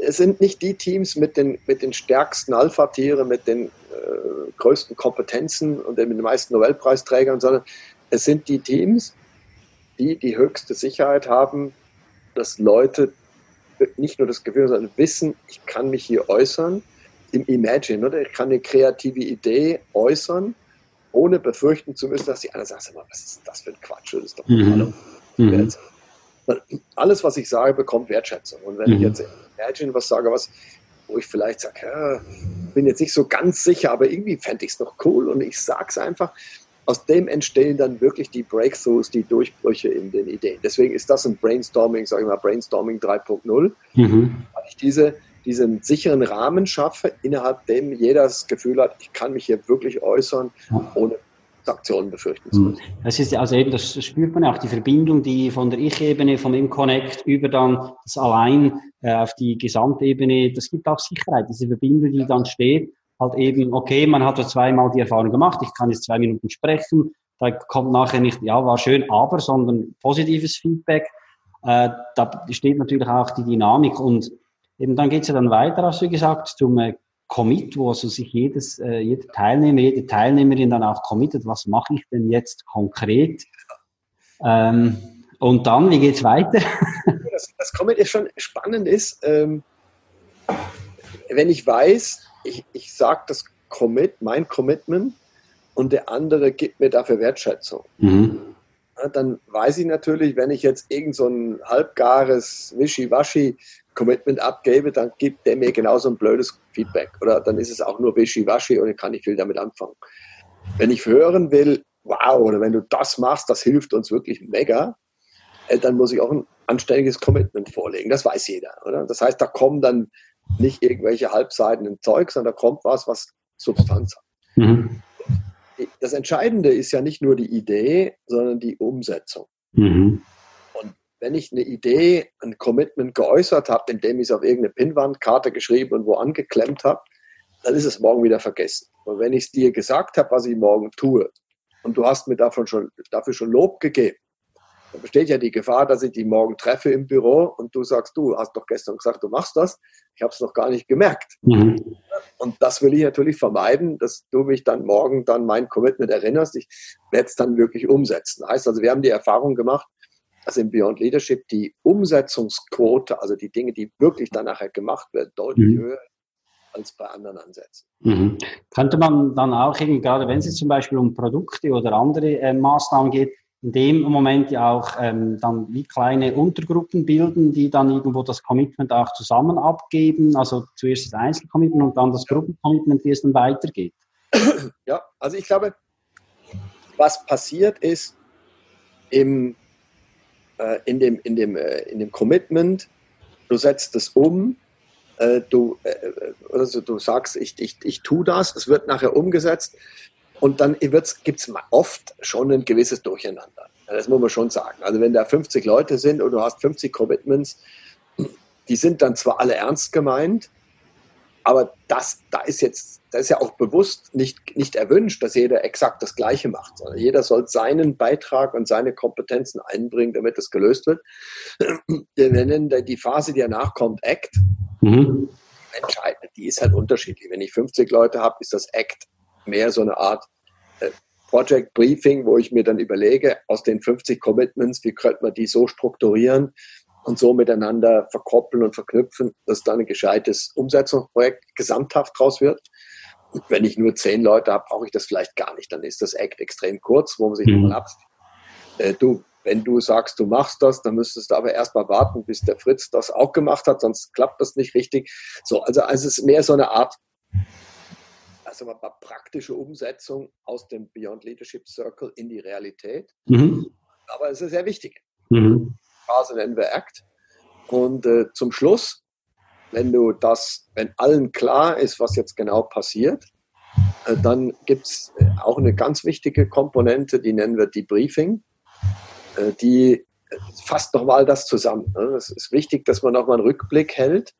es sind nicht die Teams mit den, mit den stärksten Alpha-Tiere, mit den äh, größten Kompetenzen und mit den meisten Nobelpreisträgern, sondern es sind die Teams, die die höchste Sicherheit haben, dass Leute nicht nur das Gefühl, sondern wissen, ich kann mich hier äußern, im Imagine, oder? Ich kann eine kreative Idee äußern, ohne befürchten zu müssen, dass die anderen sagen, was ist das für ein Quatsch? Das ist doch mhm. mhm. Alles, was ich sage, bekommt Wertschätzung. Und wenn mhm. ich jetzt Imagine was sage, was wo ich vielleicht sage, ja, bin jetzt nicht so ganz sicher, aber irgendwie fände ich es noch cool und ich sage es einfach. Aus dem entstehen dann wirklich die Breakthroughs, die Durchbrüche in den Ideen. Deswegen ist das ein Brainstorming, sage ich mal, Brainstorming 3.0, mhm. weil ich diese, diesen sicheren Rahmen schaffe, innerhalb dem jeder das Gefühl hat, ich kann mich hier wirklich äußern, ohne Aktionen befürchten zu müssen. Das ist also eben, das spürt man auch, die Verbindung, die von der Ich-Ebene, vom Im-Connect über dann das Allein äh, auf die Gesamtebene, das gibt auch Sicherheit, diese Verbindung, die dann steht, halt eben, okay, man hat ja zweimal die Erfahrung gemacht, ich kann jetzt zwei Minuten sprechen, da kommt nachher nicht, ja, war schön, aber, sondern positives Feedback. Äh, da steht natürlich auch die Dynamik und eben dann geht es ja dann weiter, hast du gesagt, zum äh, Commit, wo also sich jedes, äh, jeder Teilnehmer, jede Teilnehmerin dann auch committet, was mache ich denn jetzt konkret? Ähm, und dann, wie geht's weiter? das, das Commit ist schon spannend ist, ähm, wenn ich weiß, ich, ich sage das Commit, mein Commitment, und der andere gibt mir dafür Wertschätzung. Mhm. Ja, dann weiß ich natürlich, wenn ich jetzt irgend so ein halbgares Wischiwaschi Commitment abgebe, dann gibt der mir genauso ein blödes Feedback. Oder dann ist es auch nur wischiwaschi und ich kann nicht viel damit anfangen. Wenn ich hören will, wow, oder wenn du das machst, das hilft uns wirklich mega, äh, dann muss ich auch ein anständiges Commitment vorlegen. Das weiß jeder. Oder? Das heißt, da kommen dann nicht irgendwelche halbseitigen Zeug, sondern da kommt was, was Substanz hat. Mhm. Das Entscheidende ist ja nicht nur die Idee, sondern die Umsetzung. Mhm wenn ich eine Idee, ein Commitment geäußert habe, indem ich es auf irgendeine Pinwandkarte geschrieben und wo angeklemmt habe, dann ist es morgen wieder vergessen. Und wenn ich es dir gesagt habe, was ich morgen tue, und du hast mir davon schon, dafür schon Lob gegeben, dann besteht ja die Gefahr, dass ich die morgen treffe im Büro und du sagst, du hast doch gestern gesagt, du machst das. Ich habe es noch gar nicht gemerkt. Mhm. Und das will ich natürlich vermeiden, dass du mich dann morgen dann mein Commitment erinnerst. Ich werde es dann wirklich umsetzen. Heißt also, wir haben die Erfahrung gemacht, also im Beyond Leadership die Umsetzungsquote, also die Dinge, die wirklich dann nachher gemacht werden, deutlich mhm. höher als bei anderen Ansätzen. Mhm. Könnte man dann auch, eben, gerade wenn es zum Beispiel um Produkte oder andere äh, Maßnahmen geht, in dem Moment ja auch ähm, dann wie kleine Untergruppen bilden, die dann irgendwo das Commitment auch zusammen abgeben, also zuerst das Einzelcommitment und dann das Gruppencommitment, wie es dann weitergeht. Ja, also ich glaube, was passiert ist im, äh, in, dem, in, dem, äh, in dem Commitment, du setzt es um, äh, du, also du sagst, ich, ich, ich tue das, es wird nachher umgesetzt und dann gibt es oft schon ein gewisses Durcheinander. Das muss man schon sagen. Also wenn da 50 Leute sind und du hast 50 Commitments, die sind dann zwar alle ernst gemeint, aber das, da ist jetzt, das ist ja auch bewusst nicht, nicht erwünscht, dass jeder exakt das Gleiche macht, sondern jeder soll seinen Beitrag und seine Kompetenzen einbringen, damit das gelöst wird. Wir nennen die Phase, die danach kommt, Act. Mhm. Entscheidend. Die ist halt unterschiedlich. Wenn ich 50 Leute habe, ist das Act mehr so eine Art äh, Project Briefing, wo ich mir dann überlege, aus den 50 Commitments, wie könnte man die so strukturieren, und so miteinander verkoppeln und verknüpfen, dass da ein gescheites Umsetzungsprojekt gesamthaft draus wird. Und wenn ich nur zehn Leute habe, brauche ich das vielleicht gar nicht. Dann ist das Act extrem kurz, wo man sich mhm. nochmal abstimmt. Äh, du, wenn du sagst, du machst das, dann müsstest du aber erstmal warten, bis der Fritz das auch gemacht hat, sonst klappt das nicht richtig. So, also, also es ist mehr so eine Art, also mal praktische Umsetzung aus dem Beyond Leadership Circle in die Realität. Mhm. Aber es ist sehr wichtig. Mhm. Phase nennen wir Act. Und äh, zum Schluss, wenn du das, wenn allen klar ist, was jetzt genau passiert, äh, dann gibt es äh, auch eine ganz wichtige Komponente, die nennen wir Debriefing. Äh, die äh, fasst nochmal das zusammen. Ne? Es ist wichtig, dass man nochmal einen Rückblick hält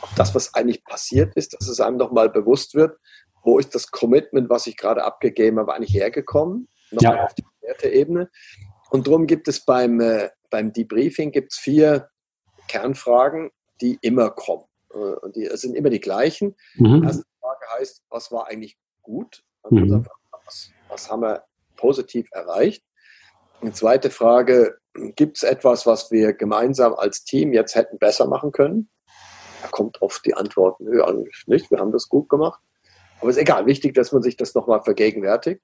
auf das, was eigentlich passiert ist, dass es einem nochmal bewusst wird, wo ist das Commitment, was ich gerade abgegeben habe, eigentlich hergekommen, nochmal ja. auf die Werteebene. Und darum gibt es beim, äh, beim Debriefing gibt's vier Kernfragen, die immer kommen. Äh, und die sind immer die gleichen. Mhm. Die erste Frage heißt, was war eigentlich gut? Mhm. Was, was haben wir positiv erreicht? Eine zweite Frage, gibt es etwas, was wir gemeinsam als Team jetzt hätten besser machen können? Da kommt oft die Antwort, nö, eigentlich nicht, wir haben das gut gemacht. Aber ist egal, wichtig, dass man sich das nochmal vergegenwärtigt.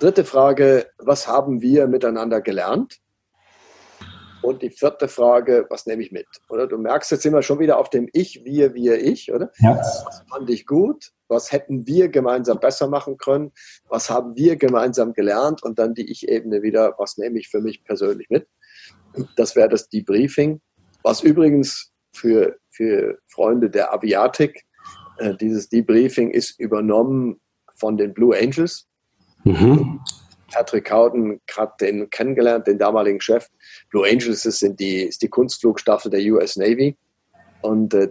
Dritte Frage, was haben wir miteinander gelernt? Und die vierte Frage, was nehme ich mit? Oder du merkst, jetzt sind wir schon wieder auf dem Ich, wir, wir, ich, oder? Ja. Was fand ich gut? Was hätten wir gemeinsam besser machen können? Was haben wir gemeinsam gelernt? Und dann die Ich-Ebene wieder, was nehme ich für mich persönlich mit? Das wäre das Debriefing. Was übrigens für, für Freunde der Aviatik, äh, dieses Debriefing ist übernommen von den Blue Angels. Mhm. Patrick Howden gerade den kennengelernt, den damaligen Chef. Blue Angels ist, sind die, ist die Kunstflugstaffel der US Navy. Und äh,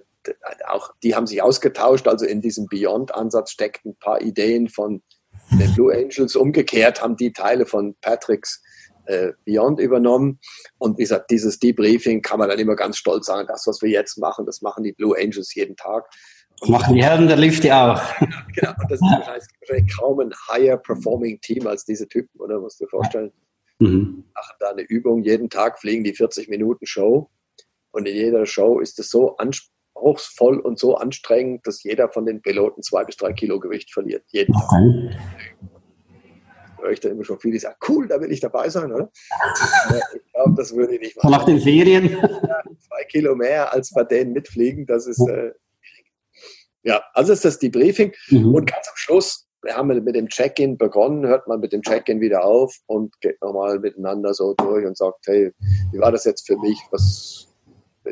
auch die haben sich ausgetauscht. Also in diesem Beyond-Ansatz steckten ein paar Ideen von den Blue Angels. Umgekehrt haben die Teile von Patricks äh, Beyond übernommen. Und wie gesagt, dieses Debriefing kann man dann immer ganz stolz sagen, das, was wir jetzt machen, das machen die Blue Angels jeden Tag. Machen die Herren der Lüfte auch. Genau, und das ist wahrscheinlich kaum ein higher performing Team als diese Typen, oder? Musst du dir vorstellen. Mhm. Machen da eine Übung, jeden Tag fliegen die 40 Minuten Show. Und in jeder Show ist es so anspruchsvoll und so anstrengend, dass jeder von den Piloten zwei bis drei Kilo Gewicht verliert. Jeden Tag. Okay. Da höre ich dann immer schon viele, die sagen, cool, da will ich dabei sein, oder? ich glaube, das würde ich nicht machen. Nach den Ferien? Ja, zwei Kilo mehr als bei denen mitfliegen, das ist, äh, ja, also ist das Debriefing. Mhm. Und ganz am Schluss, wir haben mit dem Check-in begonnen, hört man mit dem Check-in wieder auf und geht nochmal miteinander so durch und sagt, hey, wie war das jetzt für mich? Was,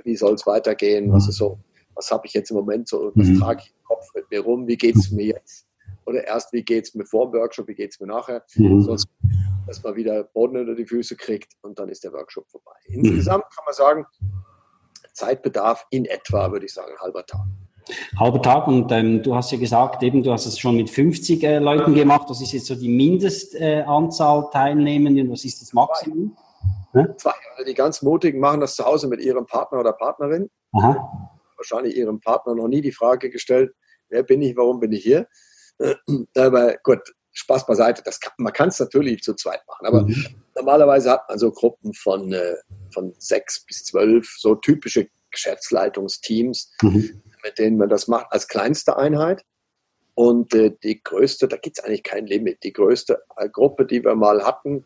wie soll es weitergehen? Was ist so, was habe ich jetzt im Moment so, was mhm. trage ich im Kopf mit mir rum? Wie geht es mir jetzt? Oder erst, wie geht es mir vor dem Workshop, wie geht es mir nachher? Mhm. Sonst, dass man wieder Boden unter die Füße kriegt und dann ist der Workshop vorbei. Mhm. Insgesamt kann man sagen, Zeitbedarf in etwa, würde ich sagen, halber Tag halber Tag. Und ähm, du hast ja gesagt, eben du hast es schon mit 50 äh, Leuten gemacht. Das ist jetzt so die Mindestanzahl äh, Teilnehmenden. Was ist das Maximum? Zwei. Ne? Zwei. Also die ganz Mutigen machen das zu Hause mit ihrem Partner oder Partnerin. Aha. Wahrscheinlich ihrem Partner noch nie die Frage gestellt, wer bin ich, warum bin ich hier? Aber gut, Spaß beiseite. Das kann, man kann es natürlich zu zweit machen, aber mhm. normalerweise hat man so Gruppen von, äh, von sechs bis zwölf, so typische Geschäftsleitungsteams. Mhm mit denen man das macht, als kleinste Einheit. Und äh, die größte, da gibt es eigentlich kein Limit. Die größte äh, Gruppe, die wir mal hatten,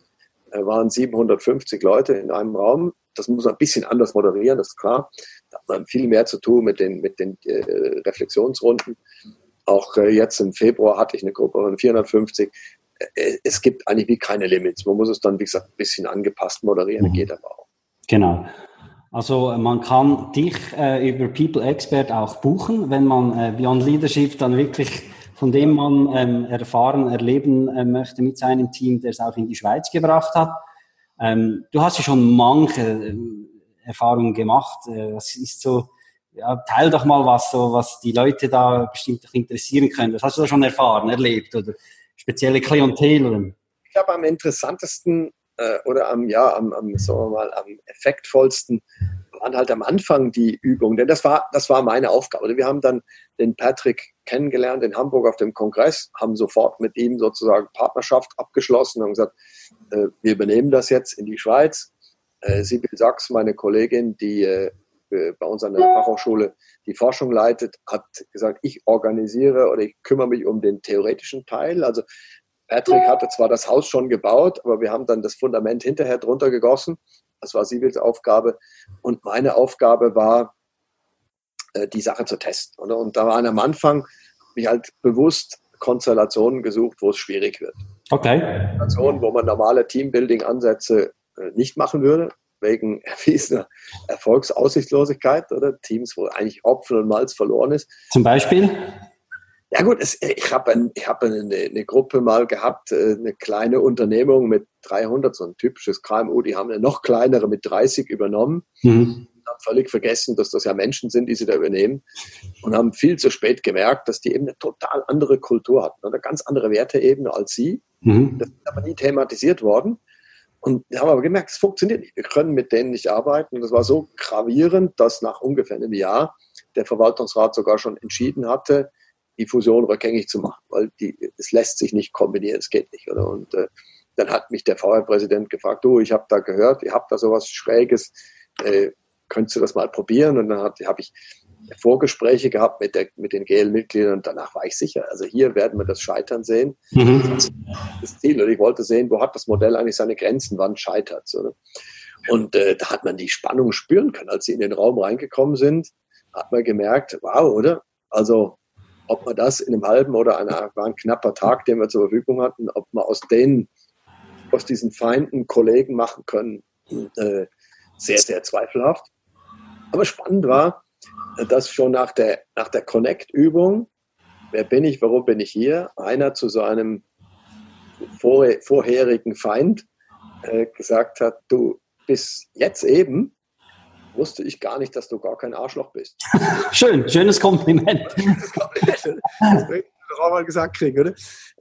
äh, waren 750 Leute in einem Raum. Das muss man ein bisschen anders moderieren, das ist klar. Da hat man viel mehr zu tun mit den, mit den äh, Reflexionsrunden. Auch äh, jetzt im Februar hatte ich eine Gruppe von 450. Äh, es gibt eigentlich wie keine Limits. Man muss es dann, wie gesagt, ein bisschen angepasst moderieren, mhm. geht aber auch. Genau. Also man kann dich äh, über People Expert auch buchen, wenn man äh, Beyond Leadership dann wirklich von dem man ähm, erfahren, erleben äh, möchte mit seinem Team, der es auch in die Schweiz gebracht hat. Ähm, du hast ja schon manche äh, Erfahrungen gemacht. Äh, was ist so, ja, teil doch mal was, so, was die Leute da bestimmt interessieren können. Was hast du da schon erfahren, erlebt oder spezielle Klientel? Ich glaube, am interessantesten äh, oder am, ja, am, am, sagen wir mal, am effektvollsten waren halt am Anfang die Übungen, denn das war, das war meine Aufgabe. Wir haben dann den Patrick kennengelernt in Hamburg auf dem Kongress, haben sofort mit ihm sozusagen Partnerschaft abgeschlossen und gesagt, äh, wir übernehmen das jetzt in die Schweiz. Äh, Sibyl Sachs, meine Kollegin, die äh, bei uns an der Fachhochschule die Forschung leitet, hat gesagt, ich organisiere oder ich kümmere mich um den theoretischen Teil. Also Patrick hatte zwar das Haus schon gebaut, aber wir haben dann das Fundament hinterher drunter gegossen. Das war Sibils Aufgabe. Und meine Aufgabe war, äh, die Sache zu testen. Oder? Und da waren am Anfang mich halt bewusst Konstellationen gesucht, wo es schwierig wird. Okay. Konstellationen, wo man normale Teambuilding-Ansätze äh, nicht machen würde, wegen erwiesener Erfolgsaussichtslosigkeit oder Teams, wo eigentlich Opfer und Malz verloren ist. Zum Beispiel? Ja gut, es, ich habe ein, hab eine, eine, Gruppe mal gehabt, äh, eine kleine Unternehmung mit 300, so ein typisches KMU, die haben eine noch kleinere mit 30 übernommen. Mhm. Haben völlig vergessen, dass das ja Menschen sind, die sie da übernehmen und haben viel zu spät gemerkt, dass die eben eine total andere Kultur hatten, eine ganz andere Werteebene als sie. Mhm. Das ist aber nie thematisiert worden. Und wir haben aber gemerkt, es funktioniert nicht. Wir können mit denen nicht arbeiten. Und das war so gravierend, dass nach ungefähr einem Jahr der Verwaltungsrat sogar schon entschieden hatte, die Fusion rückgängig zu machen, weil die, es lässt sich nicht kombinieren, es geht nicht. Oder? Und äh, dann hat mich der VR-Präsident gefragt, du, ich habe da gehört, ihr habt da sowas Schräges, äh, könntest du das mal probieren? Und dann habe ich Vorgespräche gehabt mit, der, mit den GL-Mitgliedern und danach war ich sicher, also hier werden wir das Scheitern sehen. Mhm. Das Ziel, und ich wollte sehen, wo hat das Modell eigentlich seine Grenzen, wann scheitert es. Und äh, da hat man die Spannung spüren können, als sie in den Raum reingekommen sind, hat man gemerkt, wow, oder? Also ob man das in einem halben oder einer, war ein knapper Tag, den wir zur Verfügung hatten, ob man aus denen, aus diesen Feinden Kollegen machen können, äh, sehr, sehr zweifelhaft. Aber spannend war, dass schon nach der, nach der Connect-Übung, wer bin ich, warum bin ich hier, einer zu so einem vor, vorherigen Feind äh, gesagt hat, du bis jetzt eben wusste ich gar nicht, dass du gar kein Arschloch bist. Schön, schönes Kompliment. das Kompliment. Das auch mal gesagt kriegen, oder?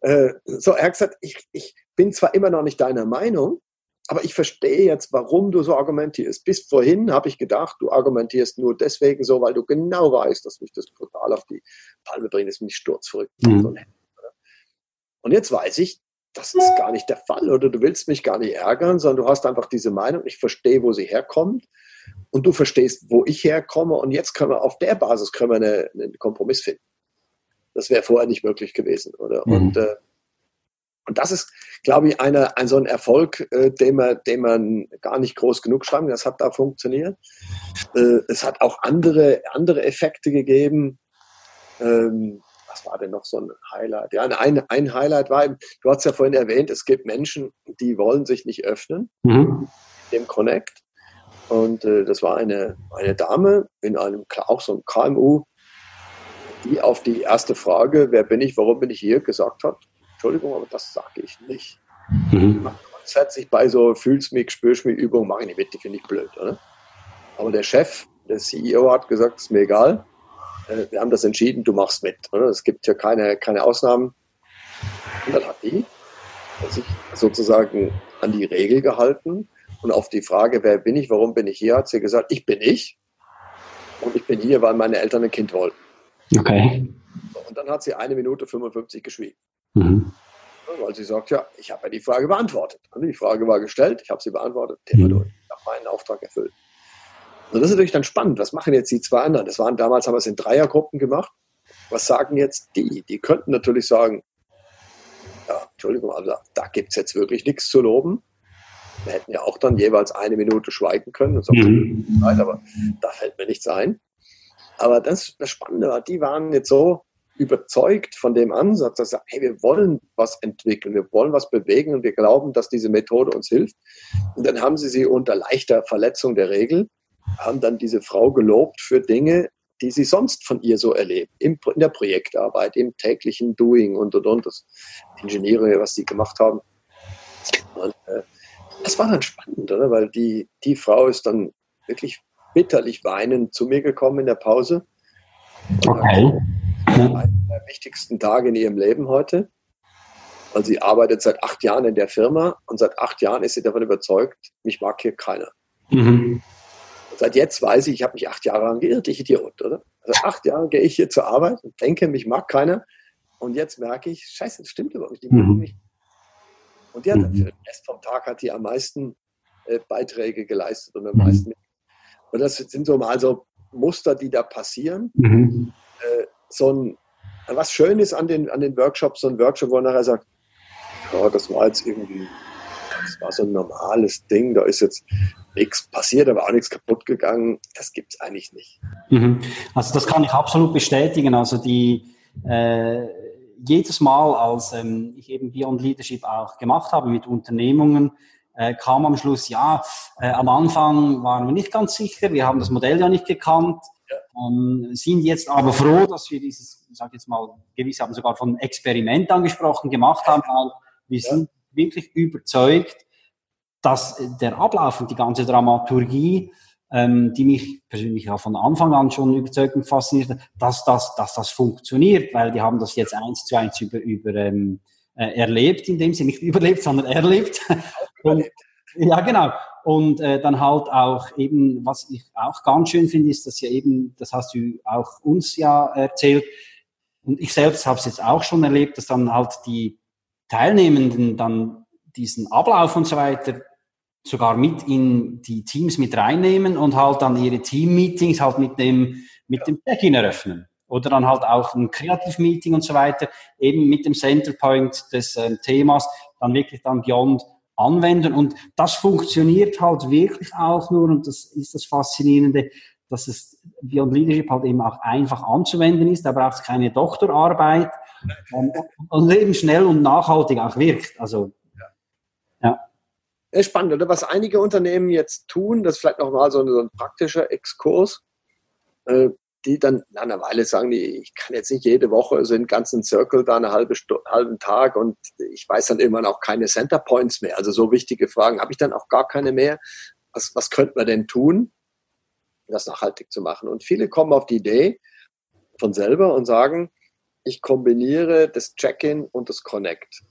Äh, so, er hat gesagt, ich, ich bin zwar immer noch nicht deiner Meinung, aber ich verstehe jetzt, warum du so argumentierst. Bis vorhin habe ich gedacht, du argumentierst nur deswegen so, weil du genau weißt, dass mich das total auf die Palme bringt, dass mich sturzverrückt mhm. Und jetzt weiß ich, das ist gar nicht der Fall oder du willst mich gar nicht ärgern, sondern du hast einfach diese Meinung, ich verstehe, wo sie herkommt und du verstehst, wo ich herkomme und jetzt können wir auf der Basis können wir eine, einen Kompromiss finden. Das wäre vorher nicht möglich gewesen, oder? Mhm. Und, äh, und das ist, glaube ich, eine, ein so ein Erfolg, äh, den, man, den man gar nicht groß genug schreiben. Das hat da funktioniert. Äh, es hat auch andere, andere Effekte gegeben. Ähm, was war denn noch so ein Highlight? Ja, ein, ein Highlight war, du hast ja vorhin erwähnt, es gibt Menschen, die wollen sich nicht öffnen, mhm. dem Connect. Und äh, das war eine, eine Dame in einem, auch so einem KMU, die auf die erste Frage, wer bin ich, warum bin ich hier, gesagt hat, Entschuldigung, aber das sage ich nicht. Mhm. Grundsätzlich bei so fühlst mich, spürst mich Übungen mache ich nicht mit, die finde ich blöd. Oder? Aber der Chef, der CEO hat gesagt, ist mir egal, äh, wir haben das entschieden, du machst mit. Oder? Es gibt ja keine, keine Ausnahmen. Und dann hat die sich sozusagen an die Regel gehalten und auf die Frage, wer bin ich, warum bin ich hier, hat sie gesagt, ich bin ich. Und ich bin hier, weil meine Eltern ein Kind wollten. Okay. Und dann hat sie eine Minute 55 geschwiegen. Mhm. Weil sie sagt, ja, ich habe ja die Frage beantwortet. Und die Frage war gestellt, ich habe sie beantwortet, Thema mhm. durch. Ich habe meinen Auftrag erfüllt. Und das ist natürlich dann spannend. Was machen jetzt die zwei anderen? Das waren damals, haben wir es in Dreiergruppen gemacht. Was sagen jetzt die? Die könnten natürlich sagen, ja, Entschuldigung, also da gibt es jetzt wirklich nichts zu loben. Wir hätten ja auch dann jeweils eine Minute schweigen können und so, mhm. aber da fällt mir nichts ein. Aber das, das Spannende war, die waren jetzt so überzeugt von dem Ansatz, dass sie sagen, hey, wir wollen was entwickeln, wir wollen was bewegen und wir glauben, dass diese Methode uns hilft. Und dann haben sie sie unter leichter Verletzung der Regel, haben dann diese Frau gelobt für Dinge, die sie sonst von ihr so erlebt, in der Projektarbeit, im täglichen Doing und und und, das Ingenieure, was sie gemacht haben. Und, äh, das war dann spannend, oder? Weil die, die Frau ist dann wirklich bitterlich weinend zu mir gekommen in der Pause. Okay. Einer der wichtigsten Tage in ihrem Leben heute. Weil sie arbeitet seit acht Jahren in der Firma und seit acht Jahren ist sie davon überzeugt, mich mag hier keiner. Mhm. Seit jetzt weiß ich, ich habe mich acht Jahre lang geirrt, ich Idiot, oder? Also acht Jahre gehe ich hier zur Arbeit und denke, mich mag keiner. Und jetzt merke ich, scheiße, das stimmt überhaupt nicht. Die mhm. mich. Und die hat mhm. für den Rest vom Tag hat die am meisten äh, Beiträge geleistet und am mhm. meisten. Und das sind so mal so Muster, die da passieren. Mhm. Äh, so ein, was schön ist an den, an den Workshops, so ein Workshop, wo er nachher sagt, ja, das war jetzt irgendwie, das war so ein normales Ding, da ist jetzt nichts passiert, aber auch nichts kaputt gegangen. Das gibt es eigentlich nicht. Mhm. Also das kann ich absolut bestätigen. Also die äh, jedes Mal, als ähm, ich eben Beyond Leadership auch gemacht habe mit Unternehmungen, äh, kam am Schluss, ja, äh, am Anfang waren wir nicht ganz sicher, wir haben das Modell ja nicht gekannt, ähm, sind jetzt aber froh, dass wir dieses, ich sage jetzt mal, gewisse haben sogar von Experiment angesprochen, gemacht haben, weil wir ja. sind wirklich überzeugt, dass der Ablauf und die ganze Dramaturgie, ähm, die mich persönlich auch von Anfang an schon überzeugend fasziniert, dass das, dass das funktioniert, weil die haben das jetzt eins zu eins über, über ähm, äh, erlebt, in dem sie nicht überlebt, sondern erlebt. Und, ja, genau. Und äh, dann halt auch eben, was ich auch ganz schön finde, ist, dass ja eben, das hast du auch uns ja erzählt, und ich selbst habe es jetzt auch schon erlebt, dass dann halt die Teilnehmenden dann diesen Ablauf und so weiter sogar mit in die Teams mit reinnehmen und halt dann ihre Team-Meetings halt mit dem, mit dem Check-in eröffnen. Oder dann halt auch ein Kreativ-Meeting und so weiter, eben mit dem Centerpoint des äh, Themas, dann wirklich dann Beyond anwenden. Und das funktioniert halt wirklich auch nur, und das ist das Faszinierende, dass es Beyond Leadership halt eben auch einfach anzuwenden ist. Da braucht es keine Doktorarbeit und, und eben schnell und nachhaltig auch wirkt. Also. Spannend, oder? Was einige Unternehmen jetzt tun, das ist vielleicht nochmal so, so ein praktischer Exkurs. Äh, die dann nach einer Weile sagen, die, ich kann jetzt nicht jede Woche so einen ganzen Circle da eine halbe Stunde, halben Tag und ich weiß dann irgendwann auch keine Center Points mehr. Also so wichtige Fragen habe ich dann auch gar keine mehr. Was, was könnte man denn tun, das nachhaltig zu machen? Und viele kommen auf die Idee von selber und sagen, ich kombiniere das Check-in und das Connect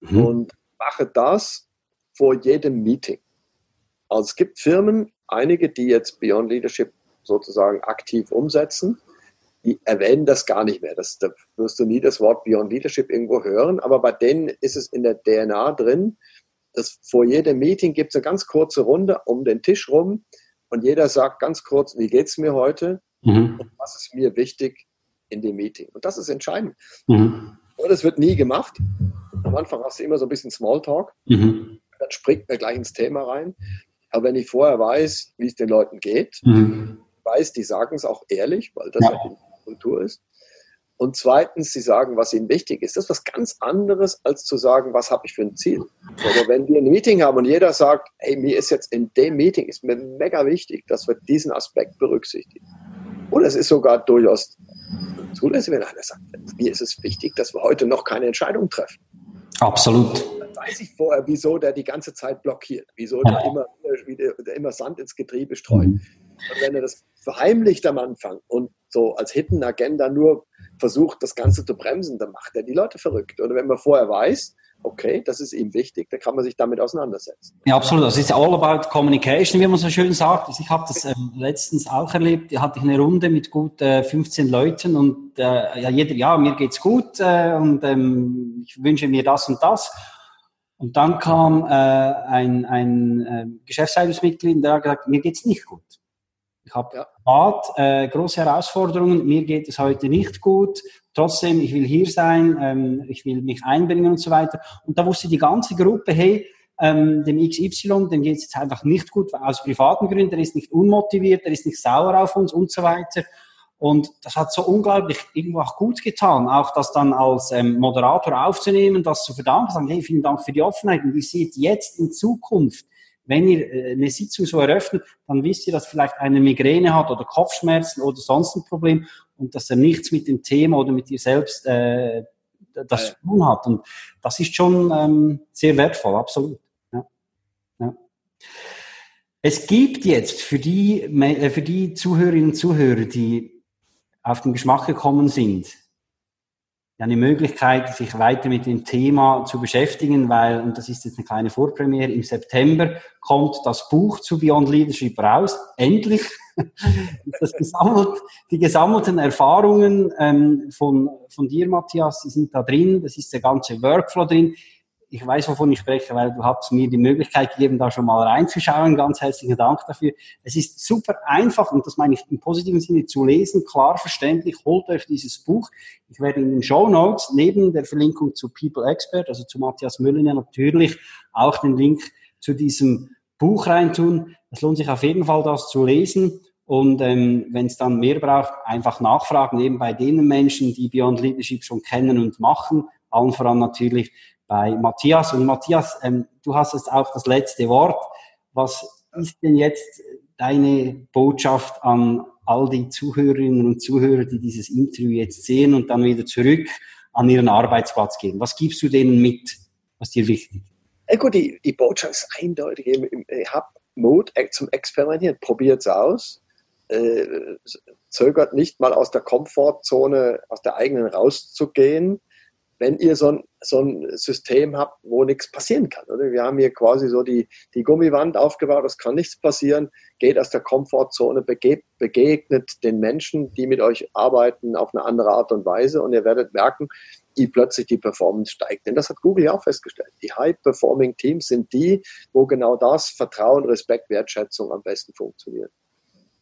mhm. und mache das vor jedem Meeting. Also es gibt Firmen, einige, die jetzt Beyond Leadership sozusagen aktiv umsetzen. Die erwähnen das gar nicht mehr. Das, da wirst du nie das Wort Beyond Leadership irgendwo hören, aber bei denen ist es in der DNA drin, dass vor jedem Meeting gibt es eine ganz kurze Runde um den Tisch rum und jeder sagt ganz kurz, wie geht es mir heute mhm. und was ist mir wichtig in dem Meeting. Und das ist entscheidend. Mhm. Und das wird nie gemacht. Am Anfang hast du immer so ein bisschen Smalltalk. Mhm. Dann springt man gleich ins Thema rein. Aber wenn ich vorher weiß, wie es den Leuten geht, mhm weiß, die sagen es auch ehrlich, weil das ja. halt die Kultur ist. Und zweitens, sie sagen, was ihnen wichtig ist. Das ist was ganz anderes, als zu sagen, was habe ich für ein Ziel. Aber wenn wir ein Meeting haben und jeder sagt, hey, mir ist jetzt in dem Meeting ist mir mega wichtig, dass wir diesen Aspekt berücksichtigen. Und es ist sogar durchaus zulässig, wenn einer sagt, mir ist es wichtig, dass wir heute noch keine Entscheidung treffen. Absolut. Weiß ich vorher, wieso der die ganze Zeit blockiert, wieso der immer, der immer Sand ins Getriebe streut. Mhm. Und wenn er das verheimlicht am Anfang und so als Hidden Agenda nur versucht, das Ganze zu bremsen, dann macht er die Leute verrückt. Oder wenn man vorher weiß, okay, das ist ihm wichtig, dann kann man sich damit auseinandersetzen. Ja, absolut. Das ist all about communication, wie man so schön sagt. Also ich habe das ähm, letztens auch erlebt. Da hatte ich eine Runde mit gut äh, 15 Leuten und äh, ja, jeder, ja, mir geht's gut äh, und ähm, ich wünsche mir das und das. Und dann kam äh, ein, ein äh, Geschäftsleitungsmitglied, der hat gesagt, mir geht's nicht gut. Ich habe ja. äh, große Herausforderungen, mir geht es heute nicht gut, trotzdem, ich will hier sein, ähm, ich will mich einbringen und so weiter. Und da wusste die ganze Gruppe, hey, ähm, dem XY, dem geht es jetzt einfach nicht gut, aus privaten Gründen, der ist nicht unmotiviert, der ist nicht sauer auf uns und so weiter. Und das hat so unglaublich irgendwo auch gut getan, auch das dann als ähm, Moderator aufzunehmen, das zu verdanken, sagen, hey, vielen Dank für die Offenheit und wie sieht jetzt in Zukunft wenn ihr äh, eine Sitzung so eröffnet, dann wisst ihr, dass vielleicht eine Migräne hat oder Kopfschmerzen oder sonst ein Problem und dass er nichts mit dem Thema oder mit dir selbst äh, das zu tun hat. Und das ist schon ähm, sehr wertvoll, absolut. Ja. Ja. Es gibt jetzt für die, äh, für die Zuhörerinnen und Zuhörer, die auf den Geschmack gekommen sind, eine Möglichkeit, sich weiter mit dem Thema zu beschäftigen, weil, und das ist jetzt eine kleine Vorpremiere, im September kommt das Buch zu Beyond Leadership raus. Endlich. das gesammelt, die gesammelten Erfahrungen ähm, von, von dir, Matthias, die sind da drin. Das ist der ganze Workflow drin ich weiß, wovon ich spreche, weil du hast mir die Möglichkeit gegeben, da schon mal reinzuschauen. Ganz herzlichen Dank dafür. Es ist super einfach und das meine ich im positiven Sinne zu lesen, klar verständlich. Holt euch dieses Buch. Ich werde in den Show Notes neben der Verlinkung zu People Expert, also zu Matthias Müllner natürlich auch den Link zu diesem Buch reintun. Es lohnt sich auf jeden Fall, das zu lesen. Und ähm, wenn es dann mehr braucht, einfach nachfragen, eben bei den Menschen, die Beyond Leadership schon kennen und machen. Allen voran natürlich bei Matthias. Und Matthias, ähm, du hast jetzt auch das letzte Wort. Was ist denn jetzt deine Botschaft an all die Zuhörerinnen und Zuhörer, die dieses Interview jetzt sehen und dann wieder zurück an ihren Arbeitsplatz gehen? Was gibst du denen mit? Was dir wichtig? Ja, gut, die, die Botschaft ist eindeutig. Habe Mut zum Experimentieren. Probiert es aus. Äh, zögert nicht mal aus der Komfortzone, aus der eigenen rauszugehen wenn ihr so ein, so ein System habt, wo nichts passieren kann. Oder? Wir haben hier quasi so die, die Gummiwand aufgebaut, es kann nichts passieren, geht aus der Komfortzone, begegnet den Menschen, die mit euch arbeiten, auf eine andere Art und Weise und ihr werdet merken, wie plötzlich die Performance steigt. Denn das hat Google ja auch festgestellt. Die High-Performing Teams sind die, wo genau das Vertrauen, Respekt, Wertschätzung am besten funktioniert.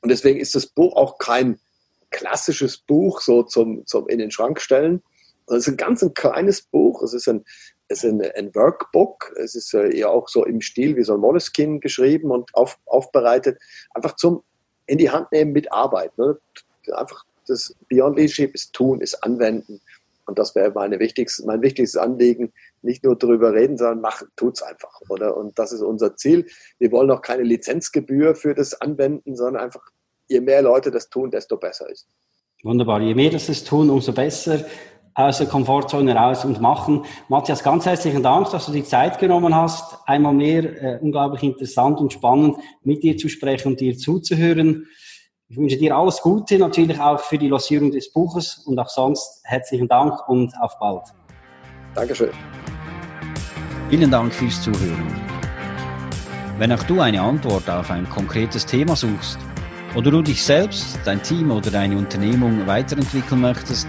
Und deswegen ist das Buch auch kein klassisches Buch so zum, zum in den Schrank stellen, es ist ein ganz ein kleines Buch. Es ist ein, es ist ein, ein Workbook. Es ist äh, ja auch so im Stil wie so ein Moleskine geschrieben und auf, aufbereitet. Einfach zum in die Hand nehmen mit Arbeit. Ne? Einfach das Beyond Leadership ist tun, ist anwenden. Und das wäre meine wichtigste, mein wichtigstes Anliegen. Nicht nur darüber reden, sondern machen, tut's einfach, oder? Und das ist unser Ziel. Wir wollen auch keine Lizenzgebühr für das Anwenden, sondern einfach, je mehr Leute das tun, desto besser ist. Wunderbar. Je mehr das es tun, umso besser aus der Komfortzone raus und machen. Matthias, ganz herzlichen Dank, dass du die Zeit genommen hast. Einmal mehr äh, unglaublich interessant und spannend, mit dir zu sprechen und dir zuzuhören. Ich wünsche dir alles Gute, natürlich auch für die Lancierung des Buches und auch sonst herzlichen Dank und auf bald. Dankeschön. Vielen Dank fürs Zuhören. Wenn auch du eine Antwort auf ein konkretes Thema suchst oder du dich selbst, dein Team oder deine Unternehmung weiterentwickeln möchtest,